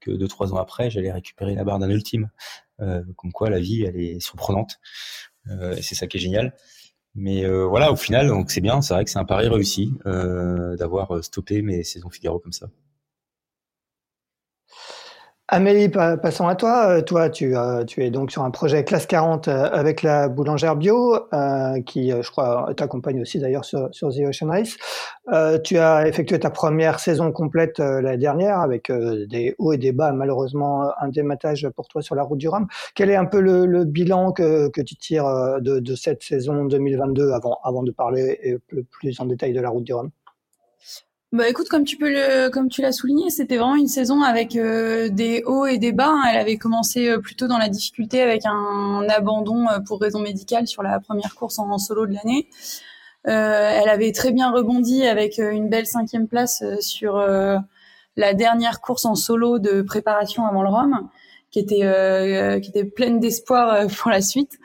que deux trois ans après, j'allais récupérer la barre d'un ultime. Euh, comme quoi la vie elle est surprenante euh, et c'est ça qui est génial. Mais euh, voilà, au final, donc c'est bien. C'est vrai que c'est un pari réussi d'avoir stoppé mes saisons Figaro comme ça. Amélie, passons à toi. Euh, toi, tu, euh, tu es donc sur un projet classe 40 euh, avec la boulangère bio, qui, je crois, t'accompagne aussi d'ailleurs sur, sur, The Ocean Race. tu as effectué ta première saison complète l'année dernière avec des hauts et des bas, malheureusement un dématage pour toi sur la route du Rhum. Quel est un peu le, bilan que, que, tu tires de, de, cette saison 2022 avant, avant de parler plus en détail de la route du Rhum? Bah écoute, comme tu peux le, comme tu l'as souligné, c'était vraiment une saison avec euh, des hauts et des bas. Hein. Elle avait commencé euh, plutôt dans la difficulté avec un, abandon euh, pour raison médicale sur la première course en, solo de l'année. elle avait très bien rebondi avec une belle cinquième place sur la dernière course en solo de préparation avant le Rhum, qui était qui était pleine d'espoir pour la suite.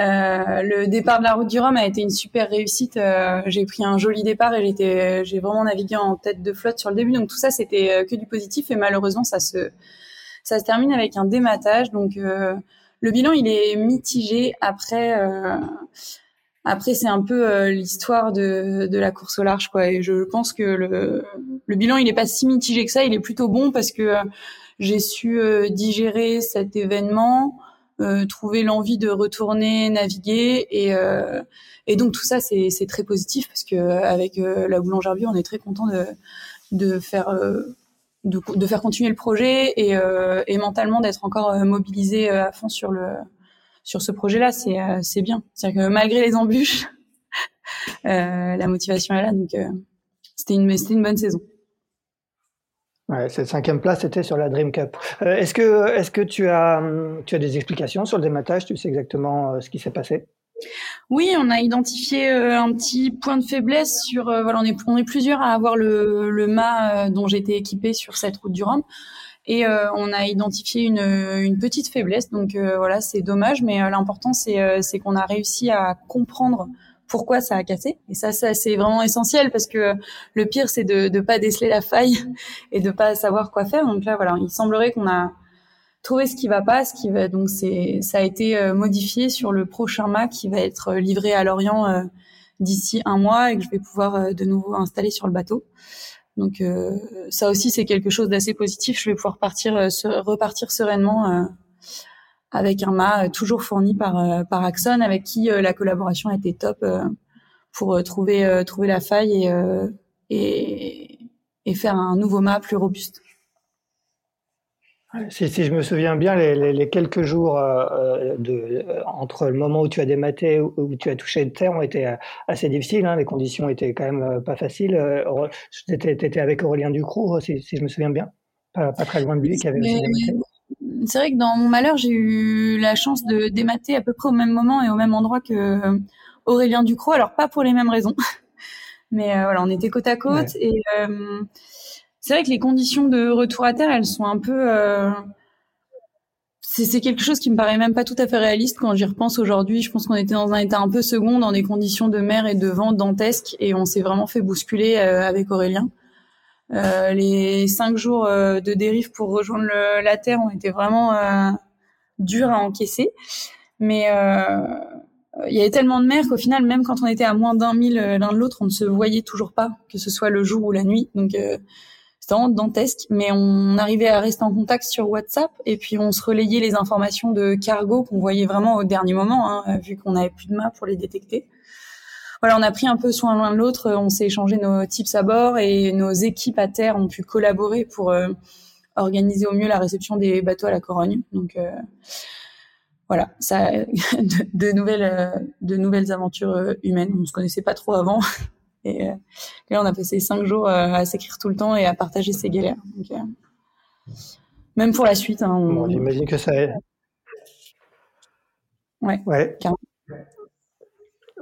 Euh, le départ de la route du Rhum a été une super réussite. Euh, j'ai pris un joli départ et j'étais, j'ai vraiment navigué en tête de flotte sur le début. Donc tout ça, c'était euh, que du positif et malheureusement, ça se, ça se termine avec un dématage. Donc le bilan, il est mitigé. Après, après c'est un peu l'histoire de, de la course au large, quoi. Et je pense que le, le bilan, il est pas si mitigé que ça. Il est plutôt bon parce que j'ai su digérer cet événement. Euh, trouver l'envie de retourner naviguer et, euh, et donc tout ça c'est, très positif parce que avec euh, la boulangère bio on est très content de, de faire de, de, faire continuer le projet et, et mentalement d'être encore mobilisé à fond sur le sur ce projet-là, c'est c'est bien. C'est-à-dire que malgré les embûches, la motivation est là. Donc c'était une c'était une bonne saison. Ouais, cette cinquième place était sur la Dream Cup. Euh, est-ce que, est-ce que tu as, tu as des explications sur le dématage? Tu sais exactement euh, ce qui s'est passé? Oui, on a identifié euh, un petit point de faiblesse sur. voilà, on est, on est plusieurs à avoir le, le mât dont j'étais équipé sur cette route du Rhum. Et on a identifié une, une petite faiblesse, donc voilà, c'est dommage, mais l'important c'est, c'est qu'on a réussi à comprendre pourquoi ça a cassé. Et ça, ça c'est vraiment essentiel parce que le pire, c'est de ne pas déceler la faille et de pas savoir quoi faire. Donc là, voilà, il semblerait qu'on a trouvé ce qui va pas, ce qui va donc c'est ça a été euh, modifié sur le prochain Mac qui va être livré à Lorient euh, d'ici un mois et que je vais pouvoir euh, de nouveau installer sur le bateau. Donc ça aussi c'est quelque chose d'assez positif. Je vais pouvoir partir repartir sereinement avec un mât toujours fourni par par Axon avec qui la collaboration a été top pour trouver trouver la faille et, et et faire un nouveau mât plus robuste. Si, si, je me souviens bien, les, les, quelques jours euh, euh de, euh, entre le moment où tu as dématé où, où tu as touché de terre ont été euh, assez difficiles. Hein, les conditions étaient quand même pas faciles. Tu étais, avec Aurélien Ducrot, si, si, je me souviens bien, pas, pas très loin de lui, qui avait aussi dématé. C'est vrai que dans mon malheur, j'ai eu la chance de démater à peu près au même moment et au même endroit que Aurélien Ducrot. Alors pas pour les mêmes raisons, mais voilà, on était côte à côte et c'est vrai que les conditions de retour à terre, elles sont un peu. Euh... C'est quelque chose qui me paraît même pas tout à fait réaliste quand j'y repense aujourd'hui. Je pense qu'on était dans un état un peu second, dans des conditions de mer et de vent dantesques, et on s'est vraiment fait bousculer euh, avec Aurélien. Euh, les cinq jours euh, de dérive pour rejoindre la terre ont été vraiment euh, durs à encaisser, mais il y avait tellement de mer qu'au final, même quand on était à moins d'un mille l'un de l'autre, on ne se voyait toujours pas, que ce soit le jour ou la nuit. Donc c'était vraiment dantesque, mais on arrivait à rester en contact sur WhatsApp et puis on se relayait les informations de cargo qu'on voyait vraiment au dernier moment, hein, vu qu'on n'avait plus de maps pour les détecter. Voilà, on a pris un peu soin l'un de l'autre, on s'est échangé nos tips à bord et nos équipes à terre ont pu collaborer pour euh, organiser au mieux la réception des bateaux à la Corogne. Donc euh, voilà, ça de, de nouvelles euh, de nouvelles aventures humaines. On se connaissait pas trop avant, Et, euh, là, on a passé cinq jours à s'écrire tout le temps et à partager ses galères. Donc, même pour la suite. Hein, bon, J'imagine que ça. Ouais. ouais.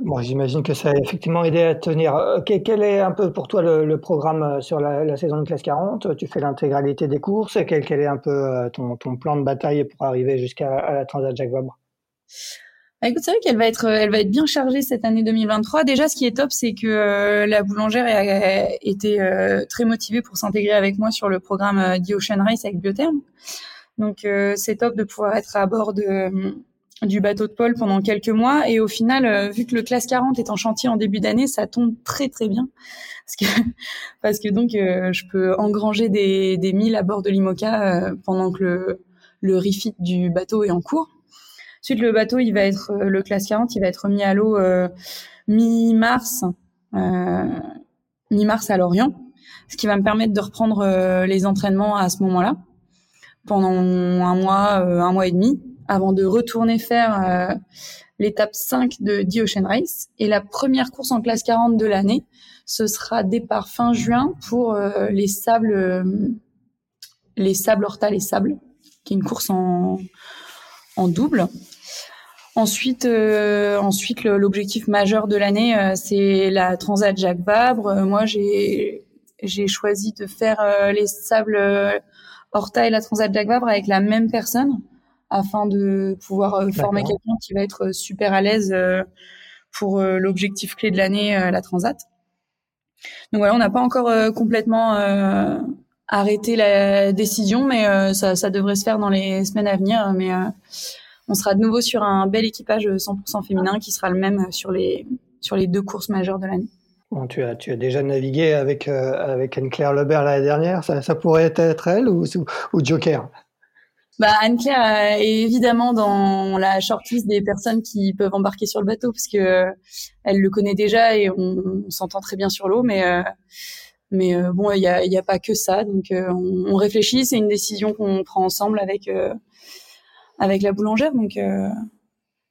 Bon, j'imagine que ça a effectivement aidé à tenir. quel est un peu pour toi le, programme sur la, saison de classe 40 Tu fais l'intégralité des courses? Quel, est un peu ton, ton, plan de bataille pour arriver jusqu'à la Transat Jacques Vabre? Bah, écoute, c'est vrai qu'elle va être, elle va être bien chargée cette année 2023. Déjà, ce qui est top, c'est que euh, la boulangère a, été euh, très motivée pour s'intégrer avec moi sur le programme euh, The Ocean Race avec Biotherm. Donc, c'est top de pouvoir être à bord de, du bateau de Paul pendant quelques mois. Et au final, vu que le classe 40 est en chantier en début d'année, ça tombe très très bien parce que parce que donc je peux engranger des des milles à bord de l'Imoca pendant que le le refit du bateau est en cours. Ensuite, le bateau, il va être euh, le classe 40, il va être mis à l'eau euh, mi-mars, euh, mi-mars à Lorient, ce qui va me permettre de reprendre les entraînements à ce moment-là pendant un mois, un mois et demi, avant de retourner faire l'étape 5 de The Ocean Race. Et la première course en classe 40 de l'année, ce sera départ fin juin pour les sables, les sables Horta, les sables, qui est une course en, en double. Ensuite, euh, ensuite l'objectif majeur de l'année, euh, c'est la Transat Jacques Vabre. Euh, moi, j'ai j'ai choisi de faire les sables Horta et la Transat Jacques Vabre avec la même personne afin de pouvoir former quelqu'un qui va être super à l'aise pour l'objectif clé de l'année, la Transat. Donc voilà, on n'a pas encore complètement arrêté la décision, mais ça, ça, devrait se faire dans les semaines à venir. Mais on sera de nouveau sur un bel équipage 100% féminin qui sera le même sur les, sur les deux courses majeures de l'année. Bon, tu, as, tu as déjà navigué avec, euh, avec Anne-Claire Lebert l'année dernière. Ça, ça, pourrait être elle ou, ou Joker? Bah, Anne-Claire est évidemment dans la shortlist des personnes qui peuvent embarquer sur le bateau parce que euh, elle le connaît déjà et on, s'entend très bien sur l'eau. Mais, euh, mais bon, il n'y a, y a pas que ça. Donc on, on réfléchit. C'est une décision qu'on prend ensemble avec avec la boulangère. Donc, euh,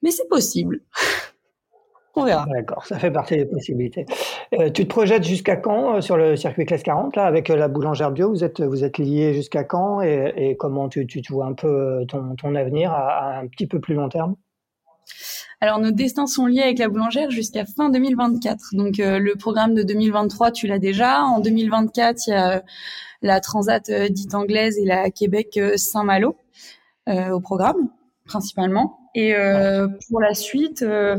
mais c'est possible. On verra. D'accord, ça fait partie des possibilités. Euh, tu te projettes jusqu'à quand euh, sur le circuit classe 40 là, avec la boulangère bio? Vous êtes, vous êtes liés jusqu'à quand et, comment tu, tu, vois un peu ton, ton avenir à, un petit peu plus long terme? Alors nos destins sont liés avec la boulangère jusqu'à fin 2024. Donc le programme de 2023, tu l'as déjà. En 2024, il y a la Transat dite anglaise et la Québec Saint-Malo. Euh, au programme principalement. Et euh, pour la suite, euh,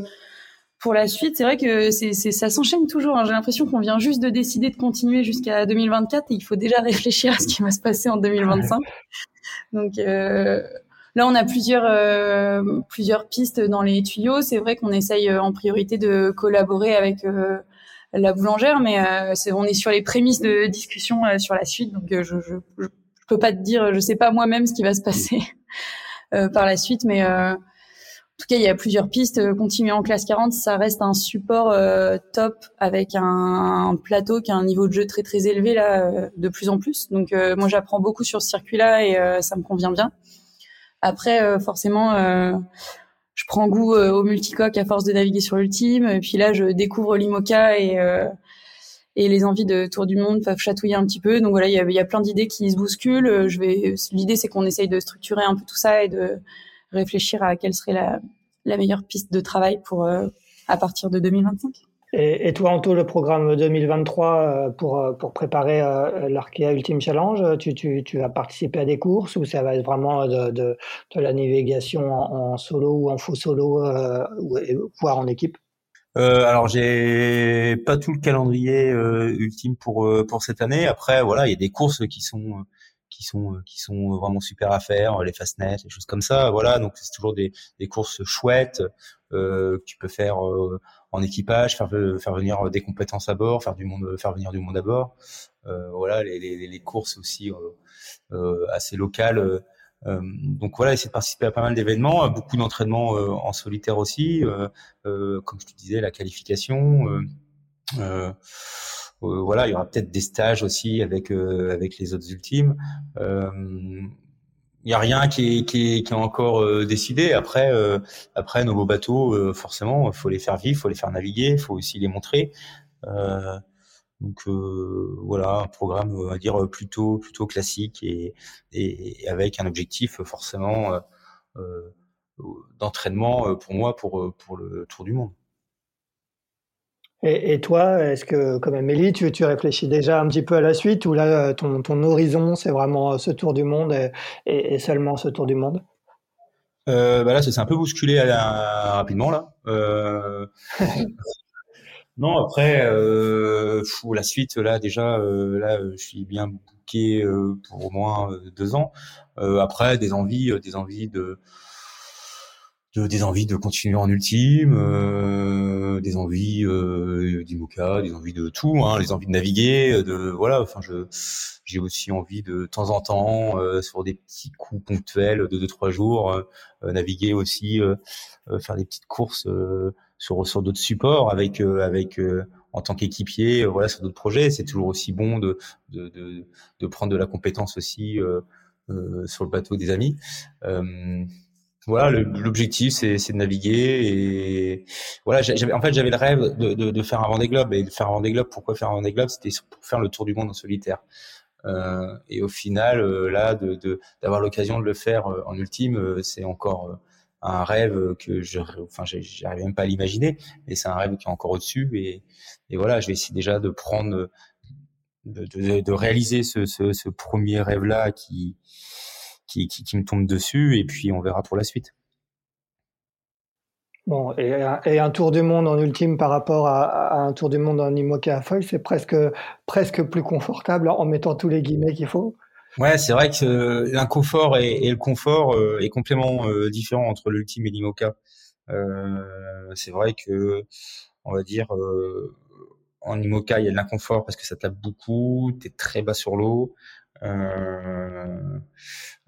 pour la suite, c'est vrai que c'est, ça s'enchaîne toujours. Hein. J'ai l'impression qu'on vient juste de décider de continuer jusqu'à 2024 et il faut déjà réfléchir à ce qui va se passer en 2025. Donc euh, là, on a plusieurs euh, plusieurs pistes dans les tuyaux. C'est vrai qu'on essaye euh, en priorité de collaborer avec euh, la boulangère, mais euh, c'est, on est sur les prémices de discussion sur la suite. Donc je, je, je, peux pas te dire, je sais pas moi-même ce qui va se passer par la suite, mais tout cas, il y a plusieurs pistes. Euh, continuer en classe 40, ça reste un support euh, top avec un, plateau qui a un niveau de jeu très très élevé là, euh, de plus en plus. Donc moi, j'apprends beaucoup sur ce circuit-là et ça me convient bien. Après, forcément, je prends goût au multicoque à force de naviguer sur l'ultime. Et puis là, je découvre l'IMOCA et et les envies de tour du monde peuvent chatouiller un petit peu. Donc voilà, il y a, y a plein d'idées qui se bousculent. Je vais, l'idée c'est qu'on essaye de structurer un peu tout ça et de réfléchir à quelle serait la, la meilleure piste de travail pour euh, à partir de 2025. Et, et, toi, Anto, le programme 2023 euh, pour, euh, pour préparer l'Arkea Ultimate Challenge, tu, tu, tu, vas participer à des courses ou ça va être vraiment de, de, de la navigation en, solo ou en faux solo, euh, voire en équipe? Euh, alors j'ai pas tout le calendrier ultime pour pour cette année. Après voilà, il y a des courses qui sont qui sont euh, qui sont vraiment super à faire, les fastnets, les choses comme ça. Voilà, donc c'est toujours des, des courses chouettes euh, que tu peux faire euh, en équipage, faire faire venir des compétences à bord, faire du monde, faire venir du monde à bord. Euh, voilà, les, les, les, courses aussi euh, assez locales. donc voilà, essayer de participer à pas mal d'événements, beaucoup d'entraînements en solitaire aussi, comme je te disais, la qualification. Euh, euh, voilà, il y aura peut-être des stages aussi avec euh, avec les autres ultimes. Euh, il n'y a rien qui est, qui est, qui est encore décidé. Après, après nos beaux bateaux, forcément, faut les faire vivre, faut les faire naviguer, faut aussi les montrer. donc voilà, un programme, on va dire plutôt plutôt classique et, et, avec un objectif forcément d'entraînement pour moi pour pour le Tour du Monde. Et, et, toi, est-ce que, comme Amélie, tu, tu réfléchis déjà un petit peu à la suite ou là, ton, ton horizon, c'est vraiment ce tour du monde et, et, seulement ce tour du monde? Euh, bah Là, ça s'est un peu bousculé à, rapidement. là. Euh... non, après, euh, la suite, là, déjà, euh, là, je suis bien euh, pour au moins deux ans. après, des envies, des envies de de, des envies de continuer en ultime, euh, des envies euh, des envies de tout, hein, les envies de naviguer, de voilà. Enfin, je j'ai aussi envie de, temps en temps euh, sur des petits coups ponctuels de deux trois jours, euh, naviguer aussi, faire des petites courses sur sur d'autres supports avec avec en tant qu'équipier, voilà, sur d'autres projets. C'est toujours aussi bon de, de de prendre de la compétence aussi sur le bateau des amis voilà, l'objectif c'est de naviguer et voilà. J'avais en fait j'avais le rêve de, de, de, faire un Vendée Globe et de faire un Vendée Globe. Pourquoi faire un Vendée Globe? C'était pour faire le tour du monde en solitaire. Euh, et au final, euh, là, de d'avoir l'occasion de le faire euh, en ultime, euh, c'est encore un rêve que je, enfin, j'arrive même pas à l'imaginer, mais c'est un rêve qui est encore au-dessus. Et, et voilà, je vais essayer déjà de prendre, de, de, de réaliser ce, ce, ce premier rêve-là qui qui, qui, me tombe dessus et puis on verra pour la suite. Bon, et, et, un tour du monde en ultime par rapport à, un tour du monde en IMOCA à feuille, c'est presque, presque plus confortable en mettant tous les guillemets qu'il faut? Ouais, c'est vrai que l'inconfort et, et, le confort euh, est complètement euh, différent entre l'ultime et l'IMOCA. Euh, c'est vrai que, on va dire, euh, en IMOCA, il y a de l'inconfort parce que ça tape beaucoup, tu es très bas sur l'eau. Euh,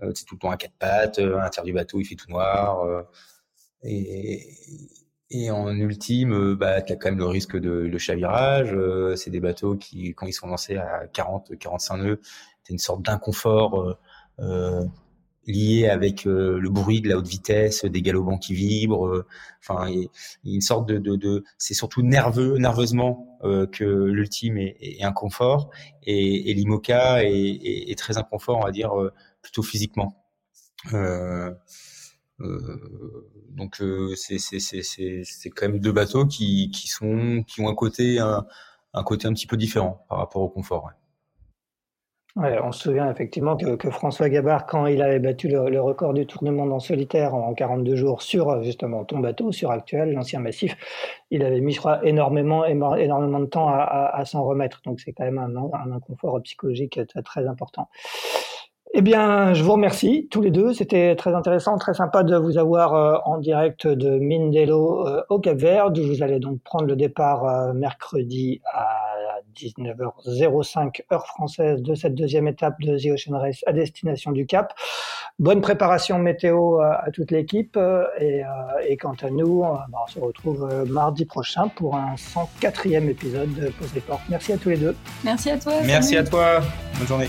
euh, c'est tout le temps à quatre pattes, euh, à l'intérieur du bateau il fait tout noir. et, et en ultime, bah, tu as quand même le risque de le chavirage. c'est des bateaux qui, quand ils sont lancés à 40, 45 nœuds, tu une sorte d'inconfort euh, lié avec le bruit de la haute vitesse, des galopants qui vibrent. Enfin, il une sorte de, de, de c'est surtout nerveux, nerveusement que l'ultime est, est, inconfort et, et l'IMOCA est, est, est, très inconfort, on va dire plutôt physiquement. Euh, euh, donc euh, c'est quand même deux bateaux qui qui sont qui ont un côté un, un, côté un petit peu différent par rapport au confort. Ouais. Ouais, on se souvient effectivement que, François Gabard, quand il avait battu le, record du tour du monde en solitaire en 42 jours sur justement ton bateau, sur Actuel, l'ancien massif, il avait mis, je énormément, énormément de temps à, s'en remettre. Donc c'est quand même un, un inconfort psychologique très important. Eh bien, je vous remercie tous les deux. C'était très intéressant, très sympa de vous avoir euh, en direct de Mindelo euh, au Cap Vert. Vous allez donc prendre le départ euh, mercredi à 19h05 heure française de cette deuxième étape de The Ocean Race à destination du Cap. Bonne préparation météo à toute l'équipe et, et, quant à nous, bah, on se retrouve mardi prochain pour un 104e épisode de Pause Report. Merci à tous les deux. Merci à toi. Merci à toi. Bonne journée.